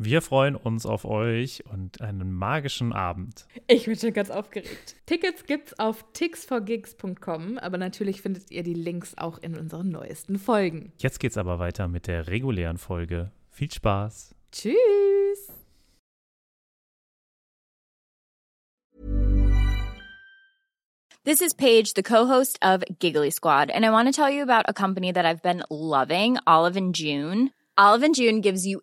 Wir freuen uns auf euch und einen magischen Abend. Ich bin schon ganz aufgeregt. Tickets gibt's auf tixforgigs.com, aber natürlich findet ihr die Links auch in unseren neuesten Folgen. Jetzt geht's aber weiter mit der regulären Folge. Viel Spaß. Tschüss. This is Paige, the co-host of Giggly Squad, and I want to tell you about a company that I've been loving, Olive and June. Olive and June gives you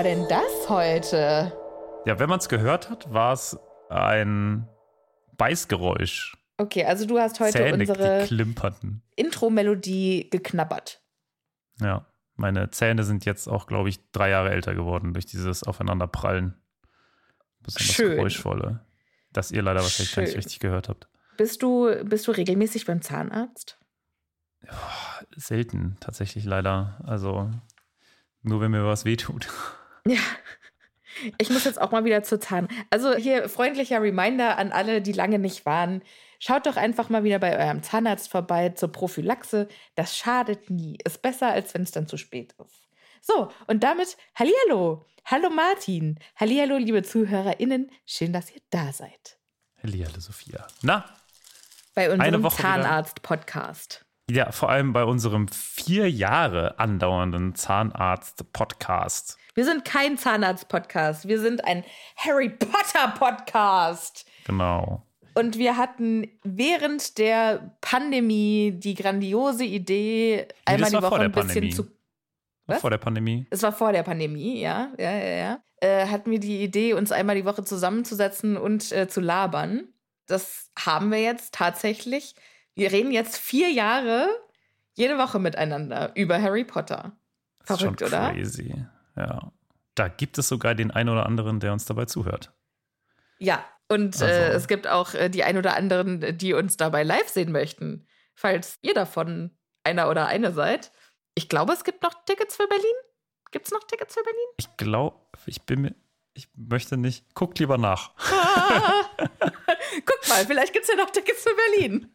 War denn das heute? Ja, wenn man es gehört hat, war es ein Beißgeräusch. Okay, also du hast heute Zähne, unsere. Intro-Melodie geknabbert. Ja, meine Zähne sind jetzt auch, glaube ich, drei Jahre älter geworden durch dieses Aufeinanderprallen. Besonders Schön. geräuschvolle. Das ihr leider wahrscheinlich gar nicht Schön. richtig gehört habt. Bist du, bist du regelmäßig beim Zahnarzt? Selten, tatsächlich leider. Also nur wenn mir was wehtut. Ja. Ich muss jetzt auch mal wieder zur Zahn. Also hier freundlicher Reminder an alle, die lange nicht waren. Schaut doch einfach mal wieder bei eurem Zahnarzt vorbei zur Prophylaxe. Das schadet nie. Ist besser, als wenn es dann zu spät ist. So, und damit Hallihallo. Hallo Martin. Hallihallo, liebe ZuhörerInnen. Schön, dass ihr da seid. Hallihallo, Sophia. Na, Bei unserem. Zahnarzt-Podcast. Ja, vor allem bei unserem vier Jahre andauernden Zahnarzt-Podcast. Wir sind kein Zahnarzt-Podcast. Wir sind ein Harry Potter-Podcast. Genau. Und wir hatten während der Pandemie die grandiose Idee, einmal das war die Woche ein bisschen Pandemie. zu. Was? Vor der Pandemie. Es war vor der Pandemie, ja, ja, ja, ja. Äh, hatten wir die Idee, uns einmal die Woche zusammenzusetzen und äh, zu labern. Das haben wir jetzt tatsächlich. Wir reden jetzt vier Jahre jede Woche miteinander über Harry Potter. Das ist Verrückt, schon oder? crazy. Ja. Da gibt es sogar den einen oder anderen, der uns dabei zuhört. Ja, und äh, Also- es gibt auch äh, die ein oder anderen, die uns dabei live sehen möchten. Falls ihr davon einer oder eine seid. Ich glaube, es gibt noch Tickets für Berlin. Gibt es noch Tickets für Berlin? Ich glaube, ich bin mir, ich möchte nicht. Guckt lieber nach. Guck mal, vielleicht gibt es ja noch Tickets für Berlin.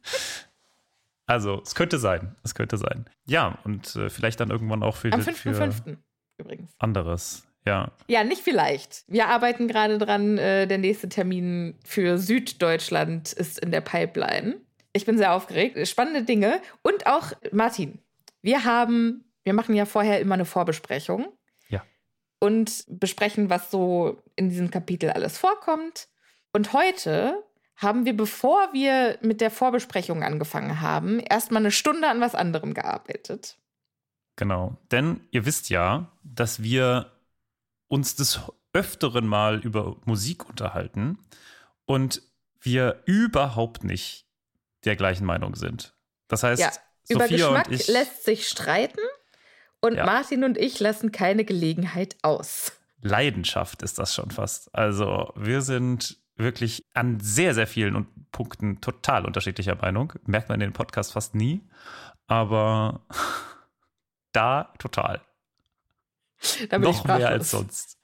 Also, es könnte sein. Es könnte sein. Ja, und äh, vielleicht dann irgendwann auch für, Am für 5.5. übrigens. anderes. Ja. Ja, nicht vielleicht. Wir arbeiten gerade dran. Äh, der nächste Termin für Süddeutschland ist in der Pipeline. Ich bin sehr aufgeregt. Spannende Dinge. Und auch, Martin, wir haben, wir machen ja vorher immer eine Vorbesprechung. Ja. Und besprechen, was so in diesem Kapitel alles vorkommt. Und heute haben wir, bevor wir mit der Vorbesprechung angefangen haben, erstmal eine Stunde an was anderem gearbeitet. Genau. Denn ihr wisst ja, dass wir uns des Öfteren mal über Musik unterhalten und wir überhaupt nicht der gleichen Meinung sind. Das heißt, Ja, Über Sophia Geschmack und ich. lässt sich streiten und Ja. Martin und ich lassen keine Gelegenheit aus. Leidenschaft ist das schon fast. Also wir sind wirklich an sehr, sehr vielen Un- Punkten total unterschiedlicher Meinung. Merkt man in den Podcast fast nie. aber da total. Da Noch mehr als sonst.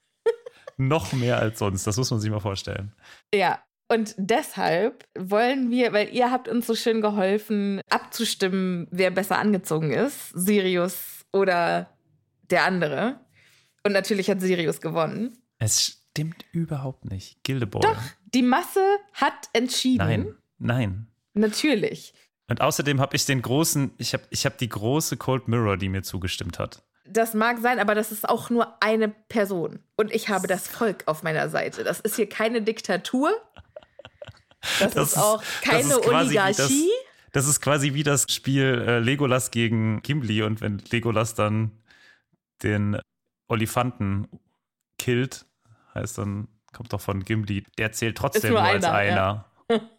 Noch mehr als sonst, das muss man sich mal vorstellen. Ja. Und deshalb wollen wir, weil ihr habt uns so schön geholfen, abzustimmen, wer besser angezogen ist, Sirius oder der andere. Und natürlich hat Sirius gewonnen. Es stimmt überhaupt nicht. Gildeboy. Doch, die Masse hat entschieden. Nein, nein. Natürlich. Und außerdem habe ich den großen, ich habe ich hab die große Cold Mirror, die mir zugestimmt hat. Das mag sein, aber das ist auch nur eine Person. Und ich habe das Volk auf meiner Seite. Das ist hier keine Diktatur. Das, Das ist auch keine ist quasi wie das- Oligarchie. Das ist quasi wie das Spiel äh, Legolas gegen Gimli und wenn Legolas dann den Olifanten killt, heißt dann, kommt doch von Gimli, der zählt trotzdem nur nur, als einer, einer.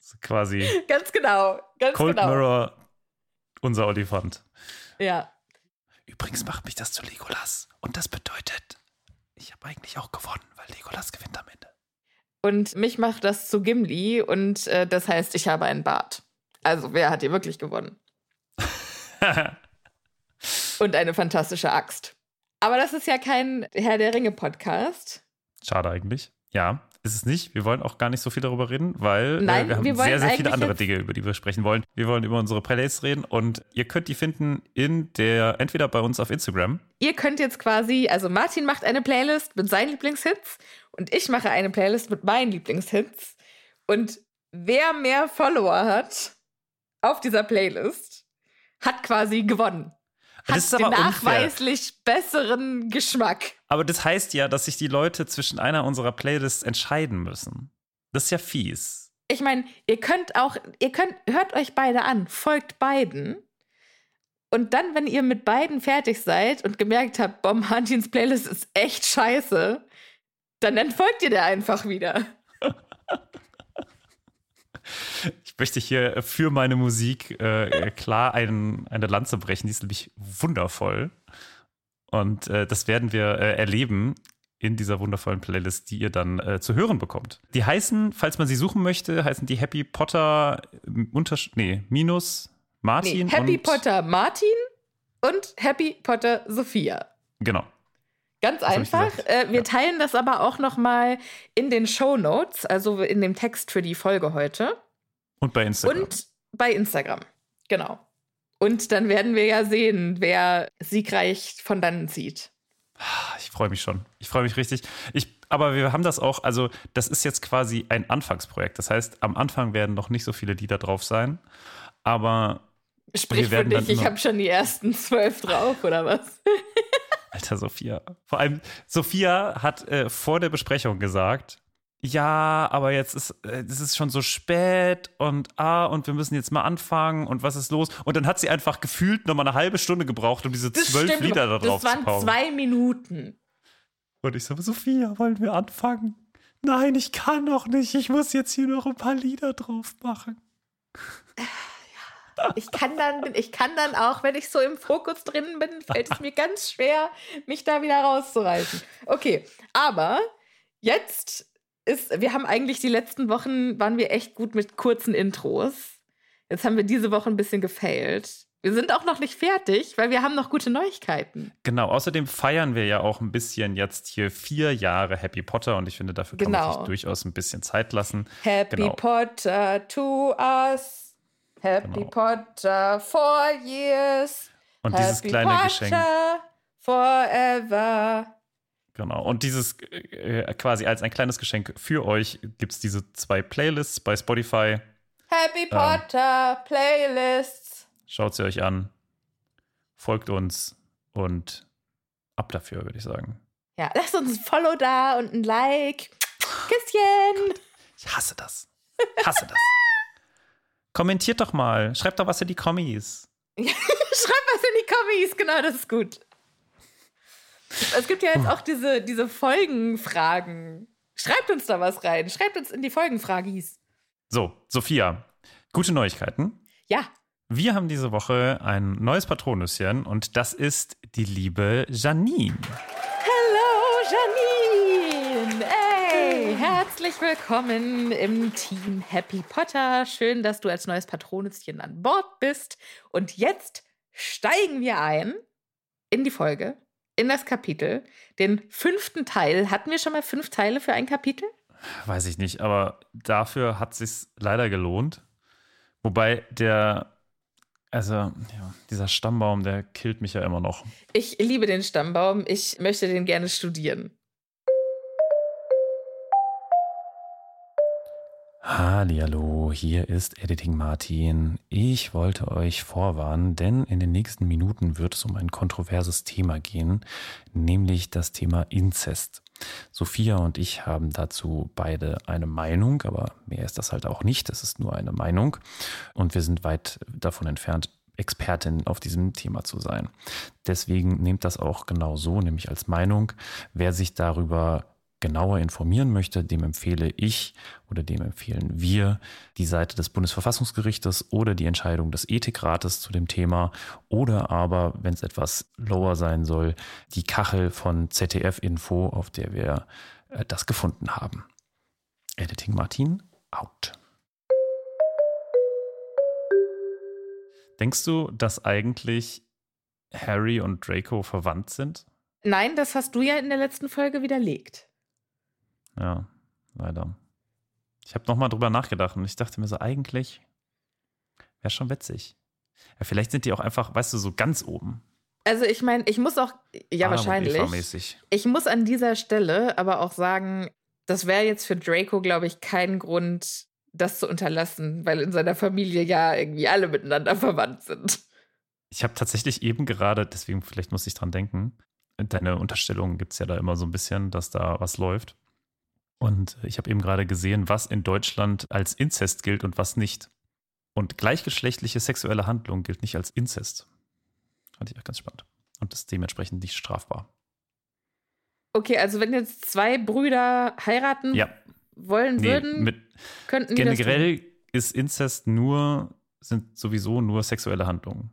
Ist quasi Ganz genau. Ganz Cold genau. Mirror, unser Olifant. Ja. Übrigens macht mich das zu Legolas. Und das bedeutet, ich habe eigentlich auch gewonnen, weil Legolas gewinnt am Ende. Und mich macht das zu Gimli und äh, das heißt, ich habe einen Bart. Also, wer hat hier wirklich gewonnen? Und eine fantastische Axt. Aber das ist ja kein Herr der Ringe Podcast. Schade eigentlich. Ja, ist es nicht. Wir wollen auch gar nicht so viel darüber reden, weil Nein, äh, wir haben wir sehr, sehr viele andere Dinge, über die wir sprechen wollen. Wir wollen über unsere Playlists reden und ihr könnt die finden in der, entweder bei uns auf Instagram. Ihr könnt jetzt quasi, also Martin macht eine Playlist mit seinen Lieblingshits und ich mache eine Playlist mit meinen Lieblingshits. Und wer mehr Follower hat auf dieser Playlist, hat quasi gewonnen. Hat Das ist den aber unfair. nachweislich besseren Geschmack. Aber das heißt ja, dass sich die Leute zwischen einer unserer Playlists entscheiden müssen. Das ist ja fies. Ich meine, ihr könnt auch, ihr könnt, hört euch beide an, folgt beiden. Und dann, wenn ihr mit beiden fertig seid und gemerkt habt, Bob Martins Playlist ist echt scheiße, dann entfolgt ihr der einfach wieder. Ich möchte hier für meine Musik äh, klar ein, eine Lanze brechen. Die ist nämlich wundervoll. Und äh, das werden wir äh, erleben in dieser wundervollen Playlist, die ihr dann äh, zu hören bekommt. Die heißen, falls man sie suchen möchte, heißen die Happy Potter äh, Untersch nee, minus Martin. Nee, Happy Potter Martin und Happy Potter Sophia. Genau. Ganz ich einfach. Äh, wir Ja. teilen das aber auch noch mal in den Show Notes, also in dem Text für die Folge heute. Und bei Instagram. Und bei Instagram. Genau. Und dann werden wir ja sehen, wer siegreich von dannen zieht. Ich freue mich schon. Ich freue mich richtig. Ich, aber wir haben das auch, also das ist jetzt quasi ein Anfangsprojekt. Das heißt, am Anfang werden noch nicht so viele Lieder drauf sein. Aber, Sprich Wir für werden dann dich, ich habe schon die ersten zwölf drauf, oder was? alter Sophia. Vor allem, Sophia hat äh, vor der Besprechung gesagt, ja, aber jetzt ist äh, es ist schon so spät und ah, und wir müssen jetzt mal anfangen und was ist los? Und dann hat sie einfach gefühlt nochmal eine halbe Stunde gebraucht, um diese zwölf Lieder da drauf Das zu waren kauen. zwei Minuten. Und ich so, Sophia, wollen wir anfangen? Nein, ich kann noch nicht. Ich muss jetzt hier noch ein paar Lieder drauf machen. Ich kann dann, ich kann dann auch, wenn ich so im Fokus drin bin, fällt es mir ganz schwer, mich da wieder rauszureißen. Okay, aber jetzt ist, wir haben eigentlich die letzten Wochen, waren wir echt gut mit kurzen Intros. Jetzt haben wir diese Woche ein bisschen gefailt. Wir sind auch noch nicht fertig, weil wir haben noch gute Neuigkeiten. Genau, außerdem feiern wir ja auch ein bisschen jetzt hier vier Jahre Happy Potter und ich finde, dafür kann man Genau. sich durchaus ein bisschen Zeit lassen. Happy Genau. Potter to us. Happy Genau. Potter for years. Und dieses Happy kleine Potter Geschenk. forever. Genau. Und dieses äh, quasi als ein kleines Geschenk für euch gibt es diese zwei Playlists bei Spotify. Happy Potter Playlists. Schaut sie euch an, folgt uns und ab dafür, würde ich sagen. Ja, lasst uns ein Follow da und ein Like. Küsschen. Ich hasse das. Hasse das. Kommentiert doch mal. Schreibt doch was in die Kommis. Schreibt was in die Kommis. Genau, das ist gut. Es gibt ja jetzt auch diese, diese Folgenfragen. Schreibt uns da was rein. Schreibt uns in die Folgenfragis. So, Sophia, gute Neuigkeiten. Ja. Wir haben diese Woche ein neues Patronüschen und das ist die liebe Janine. Hello, Janine. Herzlich willkommen im Team Happy Potter. Schön, dass du als neues Patronüschen an Bord bist. Und jetzt steigen wir ein in die Folge, in das Kapitel, den fünften Teil. Hatten wir schon mal fünf Teile für ein Kapitel? Weiß ich nicht, aber dafür hat es sich leider gelohnt. Wobei der, also ja, dieser Stammbaum, der killt mich ja immer noch. Ich liebe den Stammbaum. Ich möchte den gerne studieren. Hallo, hier ist Editing Martin. Ich wollte euch vorwarnen, denn in den nächsten Minuten wird es um ein kontroverses Thema gehen, nämlich das Thema Inzest. Sophia und ich haben dazu beide eine Meinung, aber mehr ist das halt auch nicht. Das ist nur eine Meinung. Und wir sind weit davon entfernt, Expertin auf diesem Thema zu sein. Deswegen nehmt das auch genau so, nämlich als Meinung. Wer sich darüber genauer informieren möchte, dem empfehle ich oder dem empfehlen wir die Seite des Bundesverfassungsgerichtes oder die Entscheidung des Ethikrates zu dem Thema oder aber, wenn es etwas lower sein soll, die Kachel von ZDF Info, auf der wir äh, das gefunden haben. Editing Martin, out. Denkst du, dass eigentlich Harry und Draco verwandt sind? Nein, das hast du ja in der letzten Folge widerlegt. Ja, leider. Ich habe nochmal drüber nachgedacht und ich dachte mir so, eigentlich wäre schon witzig. Ja, vielleicht sind die auch einfach, weißt du, so ganz oben. Also ich meine, ich muss auch, ja Adam wahrscheinlich. Ich muss an dieser Stelle aber auch sagen, das wäre jetzt für Draco, glaube ich, kein Grund, das zu unterlassen, weil in seiner Familie ja irgendwie alle miteinander verwandt sind. Ich habe tatsächlich eben gerade, deswegen vielleicht muss ich dran denken, deine Unterstellung gibt es ja da immer so ein bisschen, dass da was läuft. Und ich habe eben gerade gesehen, was in Deutschland als Inzest gilt und was nicht. Und gleichgeschlechtliche sexuelle Handlung gilt nicht als Inzest. Fand ich auch ganz spannend. Und ist dementsprechend nicht strafbar. Okay, also wenn jetzt zwei Brüder heiraten ja. wollen nee, würden, mit, könnten die Generell ist Inzest nur, sind sowieso nur sexuelle Handlungen.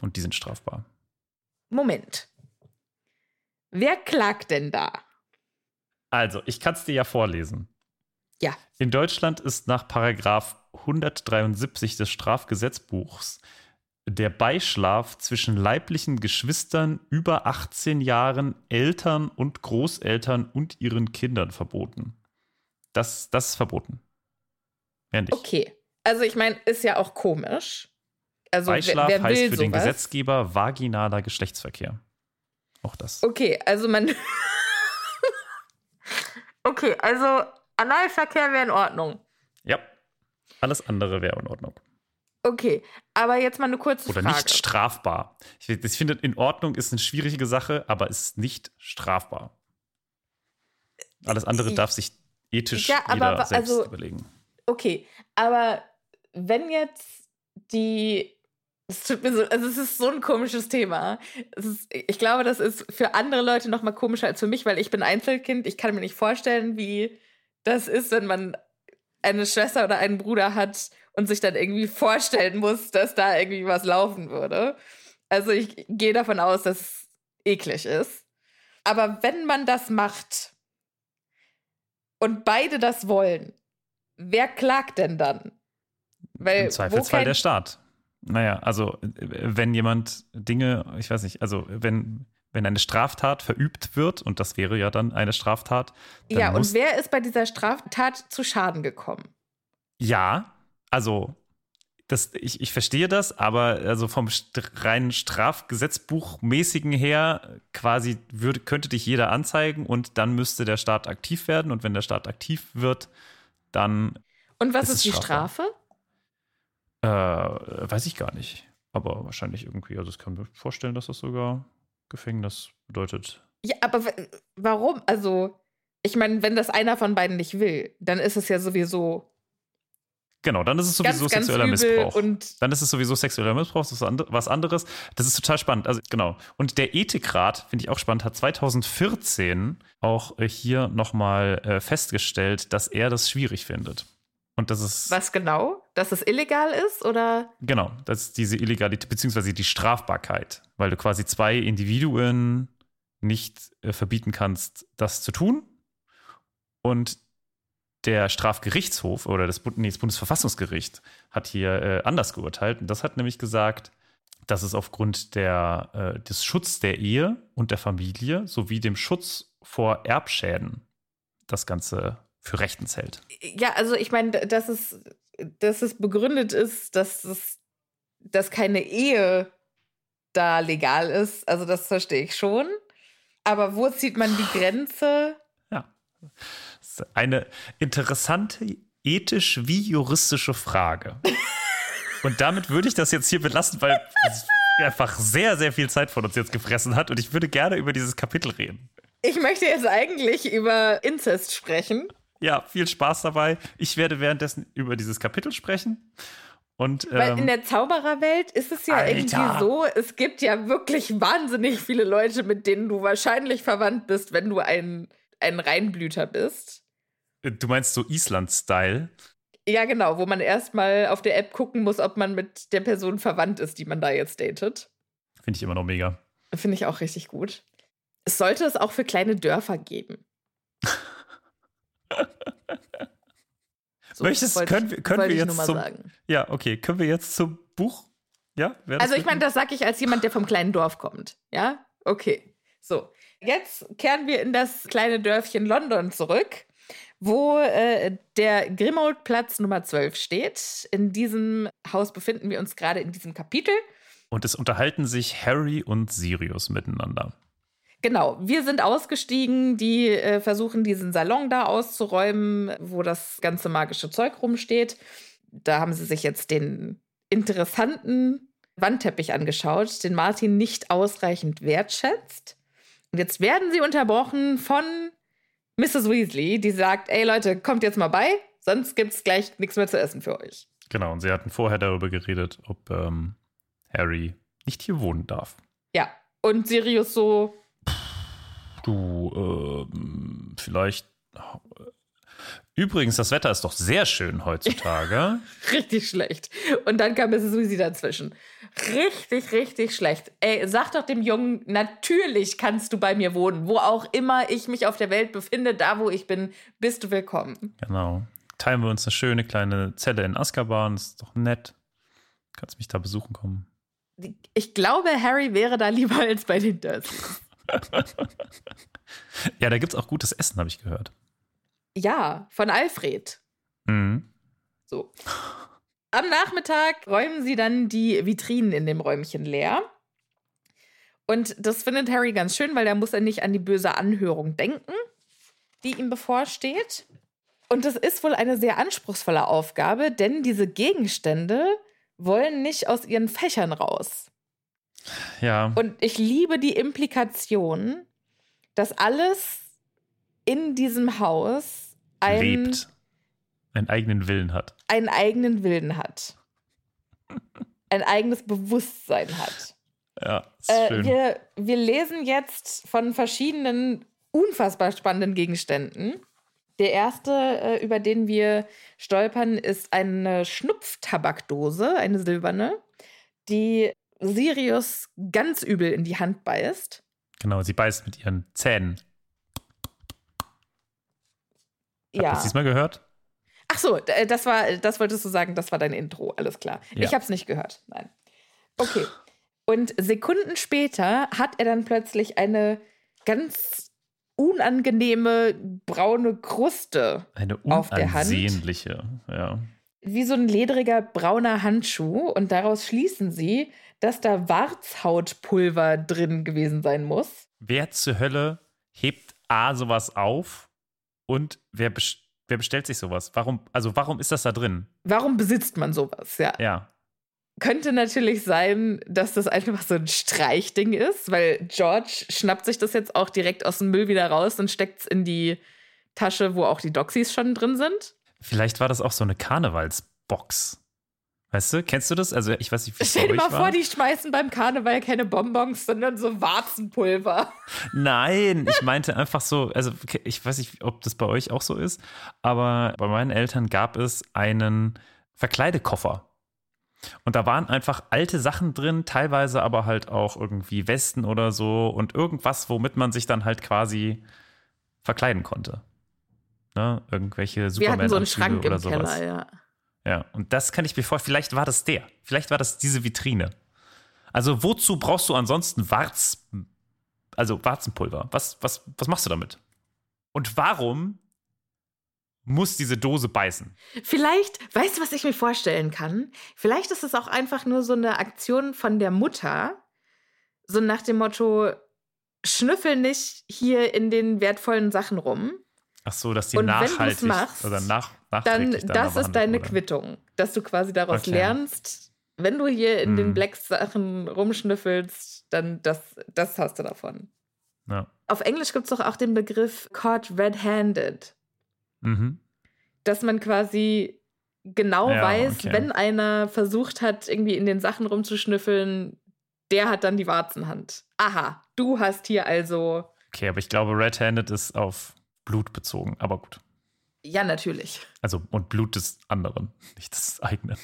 Und die sind strafbar. Moment. Wer klagt denn da? Also, ich kann es dir ja vorlesen. Ja. In Deutschland ist nach Paragraph 173 des Strafgesetzbuchs der Beischlaf zwischen leiblichen Geschwistern über 18 Jahren, Eltern und Großeltern und ihren Kindern verboten. Das, das ist verboten. Mehr nicht. Okay. Also ich meine, ist ja auch komisch. Also, Beischlaf wer, wer heißt für sowas? den Gesetzgeber vaginaler Geschlechtsverkehr. Auch das. Okay, also man Okay, also Analverkehr wäre in Ordnung. Ja. Alles andere wäre in Ordnung. Okay, aber jetzt mal eine kurze Oder Frage. Oder nicht strafbar. Ich, ich, finde, in Ordnung ist eine schwierige Sache, aber es ist nicht strafbar. Alles andere ich, darf sich ethisch ja, jeder aber, selbst also, überlegen. Okay, aber wenn jetzt die es tut mir so, also es ist so ein komisches Thema. Ist, ich glaube, das ist für andere Leute noch mal komischer als für mich, weil ich bin Einzelkind. Ich kann mir nicht vorstellen, wie das ist, wenn man eine Schwester oder einen Bruder hat und sich dann irgendwie vorstellen muss, dass da irgendwie was laufen würde. Also ich gehe davon aus, dass es eklig ist. Aber wenn man das macht und beide das wollen, wer klagt denn dann? Weil, Im Zweifelsfall der Staat. Naja, also wenn jemand Dinge, ich weiß nicht, also wenn, wenn eine Straftat verübt wird, und das wäre ja dann eine Straftat. Dann ja, und wer ist bei dieser Straftat zu Schaden gekommen? Ja, also das, ich, ich verstehe das, aber also vom reinen Strafgesetzbuchmäßigen her quasi würde, könnte dich jeder anzeigen und dann müsste der Staat aktiv werden. Und wenn der Staat aktiv wird, dann. Und was ist, ist die Strafe? Äh, weiß ich gar nicht. Aber wahrscheinlich irgendwie, also ich kann mir vorstellen, dass das sogar Gefängnis bedeutet. Ja, aber warum? Also, ich meine, wenn das einer von beiden nicht will, dann ist es ja sowieso. Genau, dann ist es sowieso ganz, sexueller ganz Missbrauch. dann ist es sowieso sexueller Missbrauch, das ist was anderes. Das ist total spannend. Also, genau. Und der Ethikrat, finde ich auch spannend, hat 2014 auch hier nochmal äh, festgestellt, dass er das schwierig findet. Und das ist. Was genau? Dass es illegal ist oder? Genau, das ist diese Illegalität, beziehungsweise die Strafbarkeit, weil du quasi zwei Individuen nicht äh, verbieten kannst, das zu tun. Und der Strafgerichtshof oder das, nee, das Bundesverfassungsgericht hat hier äh, anders geurteilt. Und das hat nämlich gesagt, dass es aufgrund der, äh, des Schutz der Ehe und der Familie sowie dem Schutz vor Erbschäden das Ganze für rechtens hält. Ja, also ich meine, dass es, dass es begründet ist, dass es dass keine Ehe da legal ist, also das verstehe ich schon. Aber wo zieht man die Grenze? Ja. Eine interessante ethisch wie juristische Frage. Und damit würde ich das jetzt hier belassen, weil es einfach sehr, sehr viel Zeit von uns jetzt gefressen hat und ich würde gerne über dieses Kapitel reden. Ich möchte jetzt eigentlich über Inzest sprechen. Ja, viel Spaß dabei. Ich werde währenddessen über dieses Kapitel sprechen. Und, ähm, Weil in der Zaubererwelt ist es ja Alter. irgendwie so, es gibt ja wirklich wahnsinnig viele Leute, mit denen du wahrscheinlich verwandt bist, wenn du ein, ein Reinblüter bist. Du meinst so Island-Style? Ja, genau, wo man erstmal auf der App gucken muss, ob man mit der Person verwandt ist, die man da jetzt datet. Finde ich immer noch mega. Finde ich auch richtig gut. Es sollte es auch für kleine Dörfer geben. so, Möchtest, wollte, können, wir, können wir jetzt zum, sagen. Ja, okay, können wir jetzt zum Buch? Ja? Also ich meine, das sage ich als jemand, der vom kleinen Dorf kommt. Ja, okay. So, jetzt kehren wir in das kleine Dörfchen London zurück wo äh, der Grimmauld-Platz Nummer 12 steht. In diesem Haus befinden wir uns gerade in diesem Kapitel. Und es unterhalten sich Harry und Sirius miteinander. Genau, wir sind ausgestiegen, die äh, versuchen diesen Salon da auszuräumen, wo das ganze magische Zeug rumsteht. Da haben sie sich jetzt den interessanten Wandteppich angeschaut, den Martin nicht ausreichend wertschätzt. Und jetzt werden sie unterbrochen von Mrs. Weasley, die sagt, ey Leute, kommt jetzt mal bei, sonst gibt es gleich nichts mehr zu essen für euch. Genau, und sie hatten vorher darüber geredet, ob ähm, Harry nicht hier wohnen darf. Ja, und Sirius so. Du, äh, vielleicht Übrigens, das Wetter ist doch sehr schön heutzutage. richtig schlecht. Und dann kam Mrs. Weasley dazwischen. Richtig, richtig schlecht. Ey, sag doch dem Jungen, natürlich kannst du bei mir wohnen. Wo auch immer ich mich auf der Welt befinde, da wo ich bin, bist du willkommen. Genau. Teilen wir uns eine schöne kleine Zelle in Azkaban. Das ist doch nett. Kannst mich da besuchen kommen. Ich glaube, Harry wäre da lieber als bei den Dursleys. ja, da gibt es auch gutes Essen, habe ich gehört. Ja, von Alfred. Mhm. So. Am Nachmittag räumen sie dann die Vitrinen in dem Räumchen leer. Und das findet Harry ganz schön, weil da muss er nicht an die böse Anhörung denken, die ihm bevorsteht. Und das ist wohl eine sehr anspruchsvolle Aufgabe, denn diese Gegenstände wollen nicht aus ihren Fächern raus. Ja. Und ich liebe die Implikation, dass alles in diesem Haus ein, lebt, einen eigenen Willen hat. Einen eigenen Willen hat. ein eigenes Bewusstsein hat. Ja, ist äh, schön. Wir, wir lesen jetzt von verschiedenen unfassbar spannenden Gegenständen. Der erste, äh, über den wir stolpern, ist eine Schnupftabakdose, eine silberne, die Sirius ganz übel in die Hand beißt. Genau, sie beißt mit ihren Zähnen. Ja. Hast du diesmal gehört? Ach so, äh, das war, das wolltest du sagen, das war dein Intro, alles klar. Ja. Ich habe es nicht gehört, nein. Okay. Und Sekunden später hat er dann plötzlich eine ganz unangenehme braune Kruste eine auf der Hand. Unansehnliche, ja. Wie so ein ledriger brauner Handschuh. Und daraus schließen sie, dass da Warzhautpulver drin gewesen sein muss. Wer zur Hölle hebt A sowas auf und wer, best wer bestellt sich sowas? Warum, also warum ist das da drin? Warum besitzt man sowas? Ja. Ja. Könnte natürlich sein, dass das einfach so ein Streichding ist, weil George schnappt sich das jetzt auch direkt aus dem Müll wieder raus und steckt es in die Tasche, wo auch die Doxys schon drin sind. Vielleicht war das auch so eine Karnevalsbox. Weißt du, kennst du das? Also ich weiß nicht, wie Stell dir mal vor, die schmeißen beim Karneval keine Bonbons, sondern so Warzenpulver. Nein, ich meinte einfach so, also ich weiß nicht, ob das bei euch auch so ist, aber bei meinen Eltern gab es einen Verkleidekoffer. Und da waren einfach alte Sachen drin, teilweise aber halt auch irgendwie Westen oder so und irgendwas, womit man sich dann halt quasi verkleiden konnte. Ne? Irgendwelche hatten so einen Superman-Anzüge Schrank im oder sowas. Keller, ja. Ja, und das kann ich mir vor, vielleicht war das der. Vielleicht war das diese Vitrine. Also, wozu brauchst du ansonsten Warz, also Warzenpulver? Was, was, was machst du damit? Und warum muss diese Dose beißen? Vielleicht, weißt du, was ich mir vorstellen kann? Vielleicht ist es auch einfach nur so eine Aktion von der Mutter, so nach dem Motto, schnüffel nicht hier in den wertvollen Sachen rum. Ach so, dass die Und nachhaltig machst, oder nach, Dann, das ist deine wurde. Quittung, dass du quasi daraus Okay. lernst, wenn du hier in den Hm. Black-Sachen rumschnüffelst, dann das, das hast du davon. Ja. Auf Englisch gibt es doch auch den Begriff caught red-handed. Mhm. dass man quasi genau Ja, weiß, okay. wenn einer versucht hat, irgendwie in den Sachen rumzuschnüffeln, der hat dann die Warzenhand. Aha, du hast hier also. Okay, aber ich glaube, Red-Handed ist auf Blut bezogen. Aber gut. Ja, natürlich. Also, und Blut des anderen, nicht des eigenen.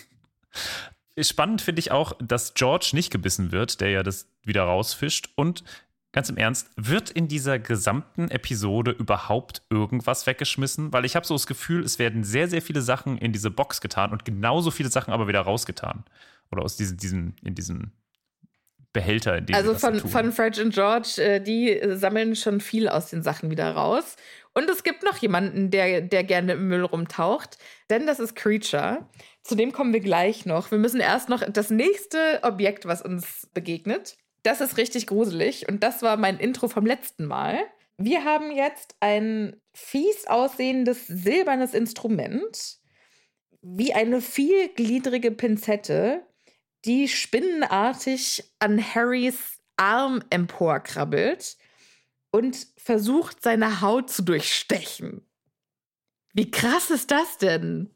Spannend finde ich auch, dass George nicht gebissen wird, der ja das wieder rausfischt. Und ganz im Ernst, wird in dieser gesamten Episode überhaupt irgendwas weggeschmissen? Weil ich habe so das Gefühl, es werden sehr, sehr viele Sachen in diese Box getan und genauso viele Sachen aber wieder rausgetan. Oder aus diesem, diesem, in diesem Behälter, in dem Also von, von Fred und George, äh, die sammeln schon viel aus den Sachen wieder raus. Und es gibt noch jemanden, der, der gerne im Müll rumtaucht, denn das ist Creature. Zu dem kommen wir gleich noch. Wir müssen erst noch das nächste Objekt, was uns begegnet. Das ist richtig gruselig und das war mein Intro vom letzten Mal. Wir haben jetzt ein fies aussehendes silbernes Instrument, wie eine vielgliedrige Pinzette, die spinnenartig an Harrys Arm emporkrabbelt und versucht, seine Haut zu durchstechen. Wie krass ist das denn?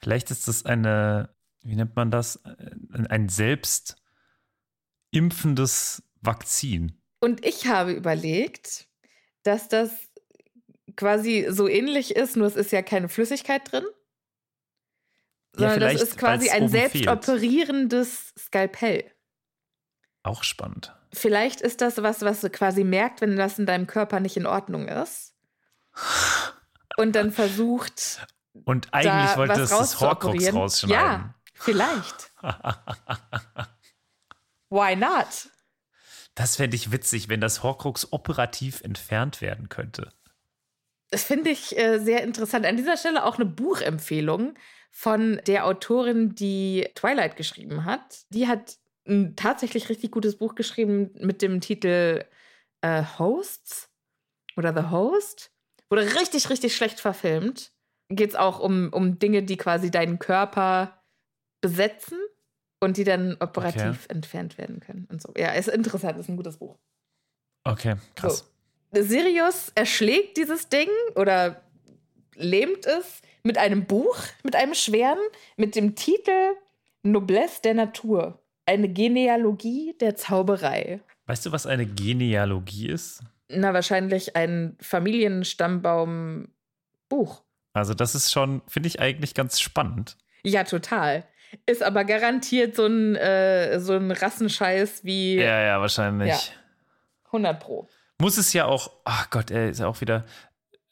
Vielleicht ist das eine, wie nennt man das? Ein ein selbst impfendes Vakzin. Und ich habe überlegt, dass das quasi so ähnlich ist, nur es ist ja keine Flüssigkeit drin. Sondern das vielleicht, ist quasi ein selbst fehlt. operierendes Skalpell. Auch spannend. Vielleicht ist das was, was du quasi merkt, wenn das in deinem Körper nicht in Ordnung ist. Und dann versucht, Und eigentlich da wollte es das Horcrux rausschneiden. Ja, vielleicht. Why not? Das fände ich witzig, wenn das Horcrux operativ entfernt werden könnte. Das finde ich äh, sehr interessant. An dieser Stelle auch eine Buchempfehlung von der Autorin, die Twilight geschrieben hat. Die hat ein tatsächlich richtig gutes Buch geschrieben mit dem Titel äh, Hosts oder The Host. Wurde richtig, richtig schlecht verfilmt. Geht es auch um, um Dinge, die quasi deinen Körper besetzen und die dann operativ entfernt werden können und so. Ja, ist interessant, ist ein gutes Buch. Okay, krass. Sirius erschlägt dieses Ding oder lähmt es mit einem Buch, mit einem schweren, mit dem Titel Noblesse der Natur. Eine Genealogie der Zauberei. Weißt du, was eine Genealogie ist? Na, wahrscheinlich ein Familienstammbaum-Buch. Also, das ist schon, finde ich eigentlich ganz spannend. Ja, total. Ist aber garantiert so ein, äh, so ein Rassenscheiß wie Ja, ja, wahrscheinlich. Ja. 100 Pro. Muss es ja auch, ach Gott, er ist ja auch wieder,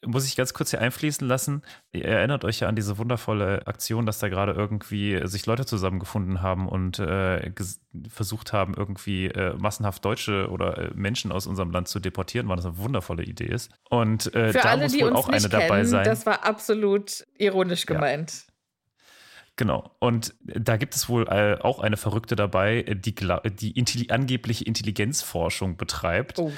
muss ich ganz kurz hier einfließen lassen. Ihr erinnert euch ja an diese wundervolle Aktion, dass da gerade irgendwie sich Leute zusammengefunden haben und äh, versucht haben, irgendwie äh, massenhaft Deutsche oder äh, Menschen aus unserem Land zu deportieren, weil das eine wundervolle Idee ist. Und äh, Für da alle, muss die wohl uns auch eine nicht dabei kennen, sein. das war absolut ironisch Ja. gemeint. Genau. Und da gibt es wohl äh, auch eine Verrückte dabei, die, die angebliche Intelligenzforschung betreibt Oh.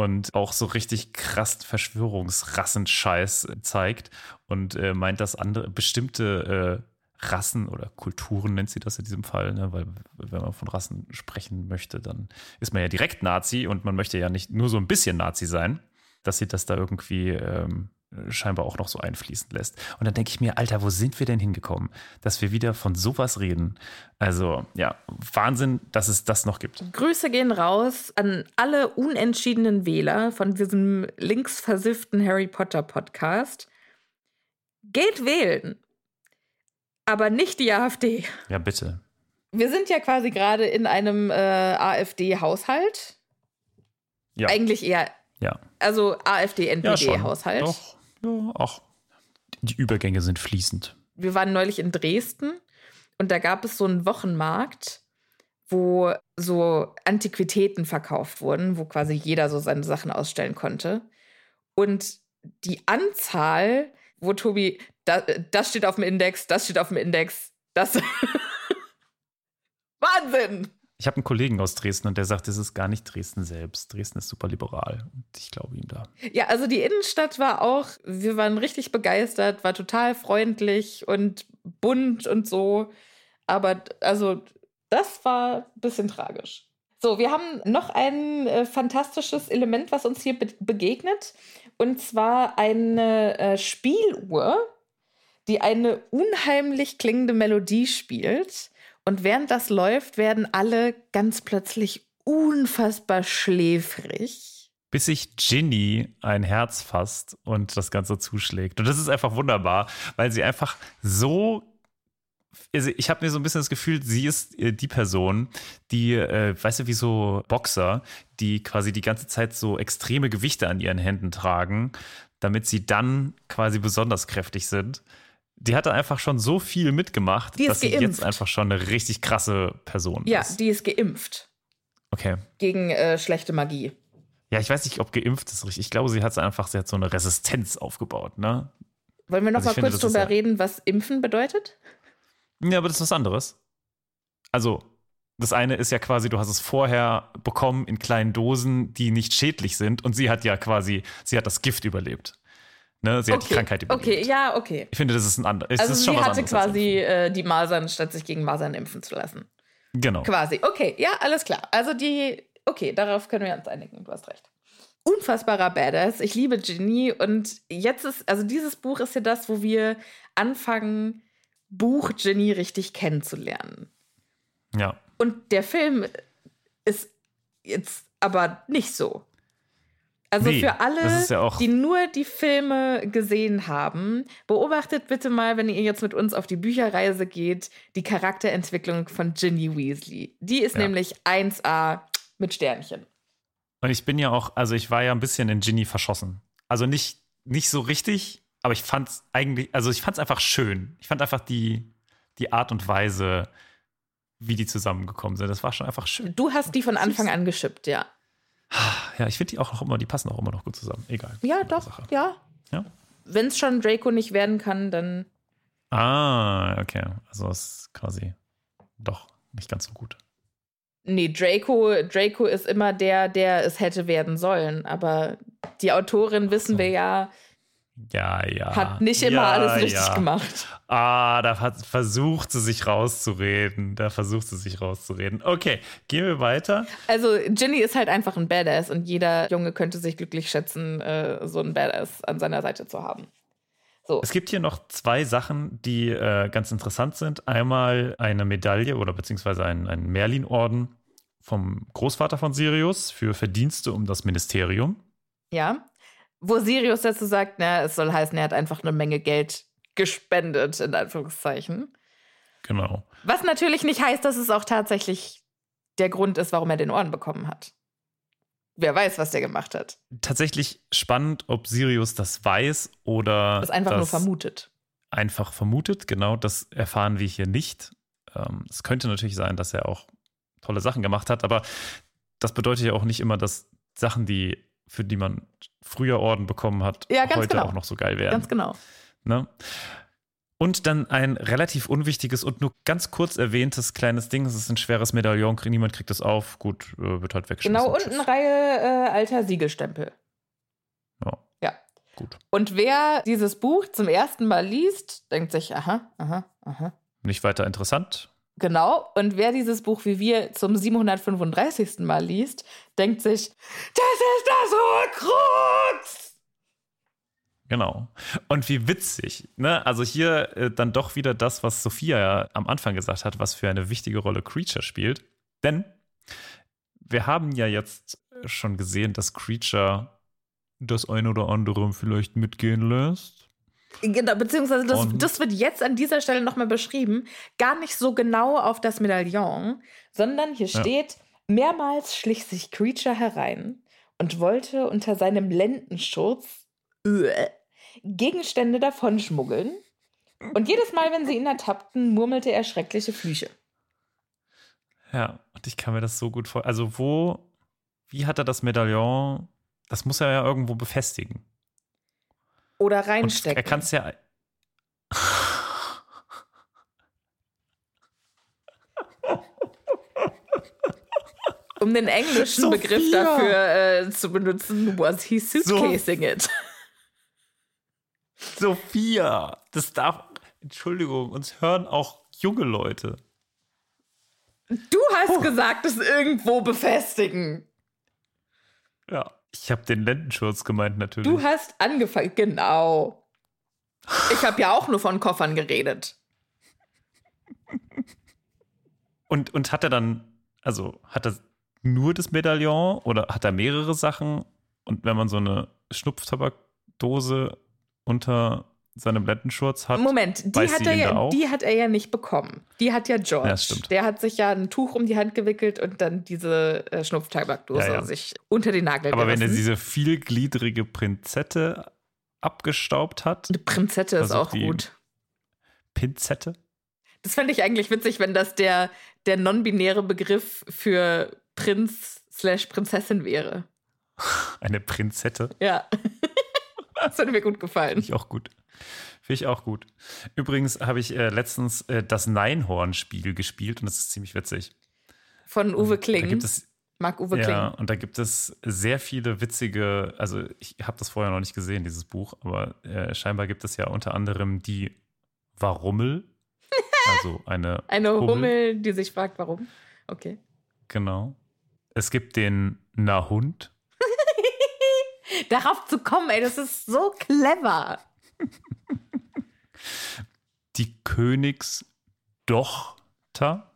Und auch so richtig krass Verschwörungsrassenscheiß zeigt und äh, meint, dass andere bestimmte äh, Rassen oder Kulturen nennt sie das in diesem Fall, ne? weil wenn man von Rassen sprechen möchte, dann ist man ja direkt Nazi und man möchte ja nicht nur so ein bisschen Nazi sein, dass sie das da irgendwie ähm, scheinbar auch noch so einfließen lässt. Und dann denke ich mir, Alter, wo sind wir denn hingekommen, dass wir wieder von sowas reden? Also ja, Wahnsinn, dass es das noch gibt. Grüße gehen raus an alle unentschiedenen Wähler von diesem linksversifften Harry Potter Podcast. Geht wählen, aber nicht die AfD. Ja, bitte. Wir sind ja quasi gerade in einem äh, AfD-Haushalt. Ja. Eigentlich eher, Ja. also Ja. AfD-NPD-Haushalt. Doch. Ja, auch. Die Übergänge sind fließend. Wir waren neulich in Dresden und da gab es so einen Wochenmarkt, wo so Antiquitäten verkauft wurden, wo quasi jeder so seine Sachen ausstellen konnte. Und die Anzahl, wo Tobi, da, das steht auf dem Index, das steht auf dem Index, das. Wahnsinn! Ich habe einen Kollegen aus Dresden und der sagt, es ist gar nicht Dresden selbst. Dresden ist super liberal und ich glaube ihm da. Ja, also die Innenstadt war auch, wir waren richtig begeistert, war total freundlich und bunt und so. Aber also das war ein bisschen tragisch. So, wir haben noch ein äh, fantastisches Element, was uns hier be begegnet. Und zwar eine äh, Spieluhr, die eine unheimlich klingende Melodie spielt. Und während das läuft, werden alle ganz plötzlich unfassbar schläfrig. Bis sich Ginny ein Herz fasst und das Ganze zuschlägt. Und das ist einfach wunderbar, weil sie einfach so also ich habe mir so ein bisschen das Gefühl, sie ist äh, die Person, die, äh, weißt du, wie so Boxer, die quasi die ganze Zeit so extreme Gewichte an ihren Händen tragen, damit sie dann quasi besonders kräftig sind. Die hatte einfach schon so viel mitgemacht, dass geimpft. sie jetzt einfach schon eine richtig krasse Person ja, ist. Ja, die ist geimpft. Okay. Gegen äh, schlechte Magie. Ja, ich weiß nicht, ob geimpft ist richtig. Ich glaube, sie hat einfach, sie hat so eine Resistenz aufgebaut, ne? Wollen wir noch also mal kurz drüber reden, was Impfen bedeutet? Ja, aber das ist was anderes. Also, das eine ist ja quasi, du hast es vorher bekommen in kleinen Dosen, die nicht schädlich sind. Und sie hat ja quasi, sie hat das Gift überlebt. Ne? Sie okay. hat die Krankheit überlebt. Okay, ja, okay. Ich finde, das ist ein anderes. Also, sie hatte quasi äh, die Masern, statt sich gegen Masern impfen zu lassen. Genau. Quasi. Okay, ja, alles klar. Also, die, okay, darauf können wir uns einigen. Du hast recht. Unfassbarer Badass. Ich liebe Ginny. Und jetzt ist, also, dieses Buch ist ja das, wo wir anfangen, Buch Ginny richtig kennenzulernen. Ja. Und der Film ist jetzt aber nicht so. Also nee, für alle, ja die nur die Filme gesehen haben, beobachtet bitte mal, wenn ihr jetzt mit uns auf die Bücherreise geht, die Charakterentwicklung von Ginny Weasley. Die ist ja. nämlich 1A mit Sternchen. Und ich bin ja auch, also ich war ja ein bisschen in Ginny verschossen. Also nicht, nicht so richtig, aber ich fand es eigentlich, also ich fand es einfach schön. Ich fand einfach die, die Art und Weise, wie die zusammengekommen sind. Das war schon einfach schön. Du hast die von Anfang an geschippt, ja. Ja, ich finde die auch noch immer, die passen auch immer noch gut zusammen. Egal. Ja, doch, ja. ja? Wenn es schon Draco nicht werden kann, dann. Ah, okay. Also ist quasi doch nicht ganz so gut. Nee, Draco, Draco ist immer der, der es hätte werden sollen. Aber die Autorin wissen so. wir ja, ja, ja. Hat nicht immer ja, alles richtig ja. gemacht. Ah, da hat, versucht sie sich rauszureden. Da versucht sie sich rauszureden. Okay, gehen wir weiter. Also, Ginny ist halt einfach ein Badass und jeder Junge könnte sich glücklich schätzen, äh, so einen Badass an seiner Seite zu haben. So. Es gibt hier noch zwei Sachen, die äh, ganz interessant sind. Einmal eine Medaille oder beziehungsweise ein, ein Merlin-Orden vom Großvater von Sirius für Verdienste um das Ministerium. Ja wo Sirius dazu sagt, na, es soll heißen, er hat einfach eine Menge Geld gespendet, in Anführungszeichen. Genau. Was natürlich nicht heißt, dass es auch tatsächlich der Grund ist, warum er den Orden bekommen hat. Wer weiß, was der gemacht hat. Tatsächlich spannend, ob Sirius das weiß oder. Das einfach nur vermutet. Einfach vermutet, genau. Das erfahren wir hier nicht. Ähm, es könnte natürlich sein, dass er auch tolle Sachen gemacht hat, aber das bedeutet ja auch nicht immer, dass Sachen, die für die man früher Orden bekommen hat, ja, heute genau. auch noch so geil werden. Ganz genau. Ne? Und dann ein relativ unwichtiges und nur ganz kurz erwähntes kleines Ding. Es ist ein schweres Medaillon, niemand kriegt es auf. Gut, äh, wird halt weggeschmissen. Genau, und eine Reihe äh, alter Siegelstempel. Ja. Ja. Gut. Und wer dieses Buch zum ersten Mal liest, denkt sich, aha, aha, aha. Nicht weiter interessant. Genau. Und wer dieses Buch wie wir zum 735. Mal liest, denkt sich, das ist das Horcrux! Genau. Und wie witzig, ne? Also hier äh, dann doch wieder das, was Sophia ja am Anfang gesagt hat, was für eine wichtige Rolle Creature spielt. Denn wir haben ja jetzt schon gesehen, dass Creature das ein oder andere vielleicht mitgehen lässt. Genau, beziehungsweise das, das wird jetzt an dieser Stelle nochmal beschrieben, gar nicht so genau auf das Medaillon, sondern hier steht, ja. mehrmals schlich sich Creature herein und wollte unter seinem Lendenschutz äh, Gegenstände davonschmuggeln. Und jedes Mal, wenn sie ihn ertappten, murmelte er schreckliche Flüche. Ja, und ich kann mir das so gut vorstellen. Also, wo, wie hat er das Medaillon? Das muss er ja irgendwo befestigen. Oder Und reinstecken. er kann es ja. um den englischen Sophia! Begriff dafür äh, zu benutzen, was he suitcasing it. Sophia! Das darf. Entschuldigung, uns hören auch junge Leute. Du hast gesagt, es irgendwo befestigen. Ja. Ich habe den Lendenschurz gemeint, natürlich. Du hast angefangen, genau. Ich habe ja auch nur von Koffern geredet. Und, und hat er dann, also hat er nur das Medaillon oder hat er mehrere Sachen? Und wenn man so eine Schnupftabakdose unter seinem Lendenschurz hat, Moment, die hat, er ja, die hat er ja nicht bekommen. Die hat ja George. Ja, stimmt. Der hat sich ja ein Tuch um die Hand gewickelt und dann diese äh, Schnupftabakdose Ja, ja. sich unter den Nagel aber wenn er diese vielgliedrige Prinzette abgestaubt hat, Eine Prinzette ist auch gut. Pinzette? Das fände ich eigentlich witzig, wenn das der, der non-binäre Begriff für Prinz slash Prinzessin wäre. Eine Prinzette? Ja. das würde mir gut gefallen. Finde ich auch gut. Finde ich auch gut. Übrigens habe ich äh, letztens äh, das Neinhorn-Spiel gespielt und das ist ziemlich witzig. Von Uwe Da Kling. gibt es Mag Uwe Ja, Kling. und da gibt es sehr viele witzige, also ich habe das vorher noch nicht gesehen, dieses Buch, aber äh, scheinbar gibt es ja unter anderem die Warummel, also eine, Eine Hummel. Hummel, die sich fragt, warum. Okay. genau. Es gibt den Nahund, Darauf zu kommen, ey, das ist so clever. die Königsdochter,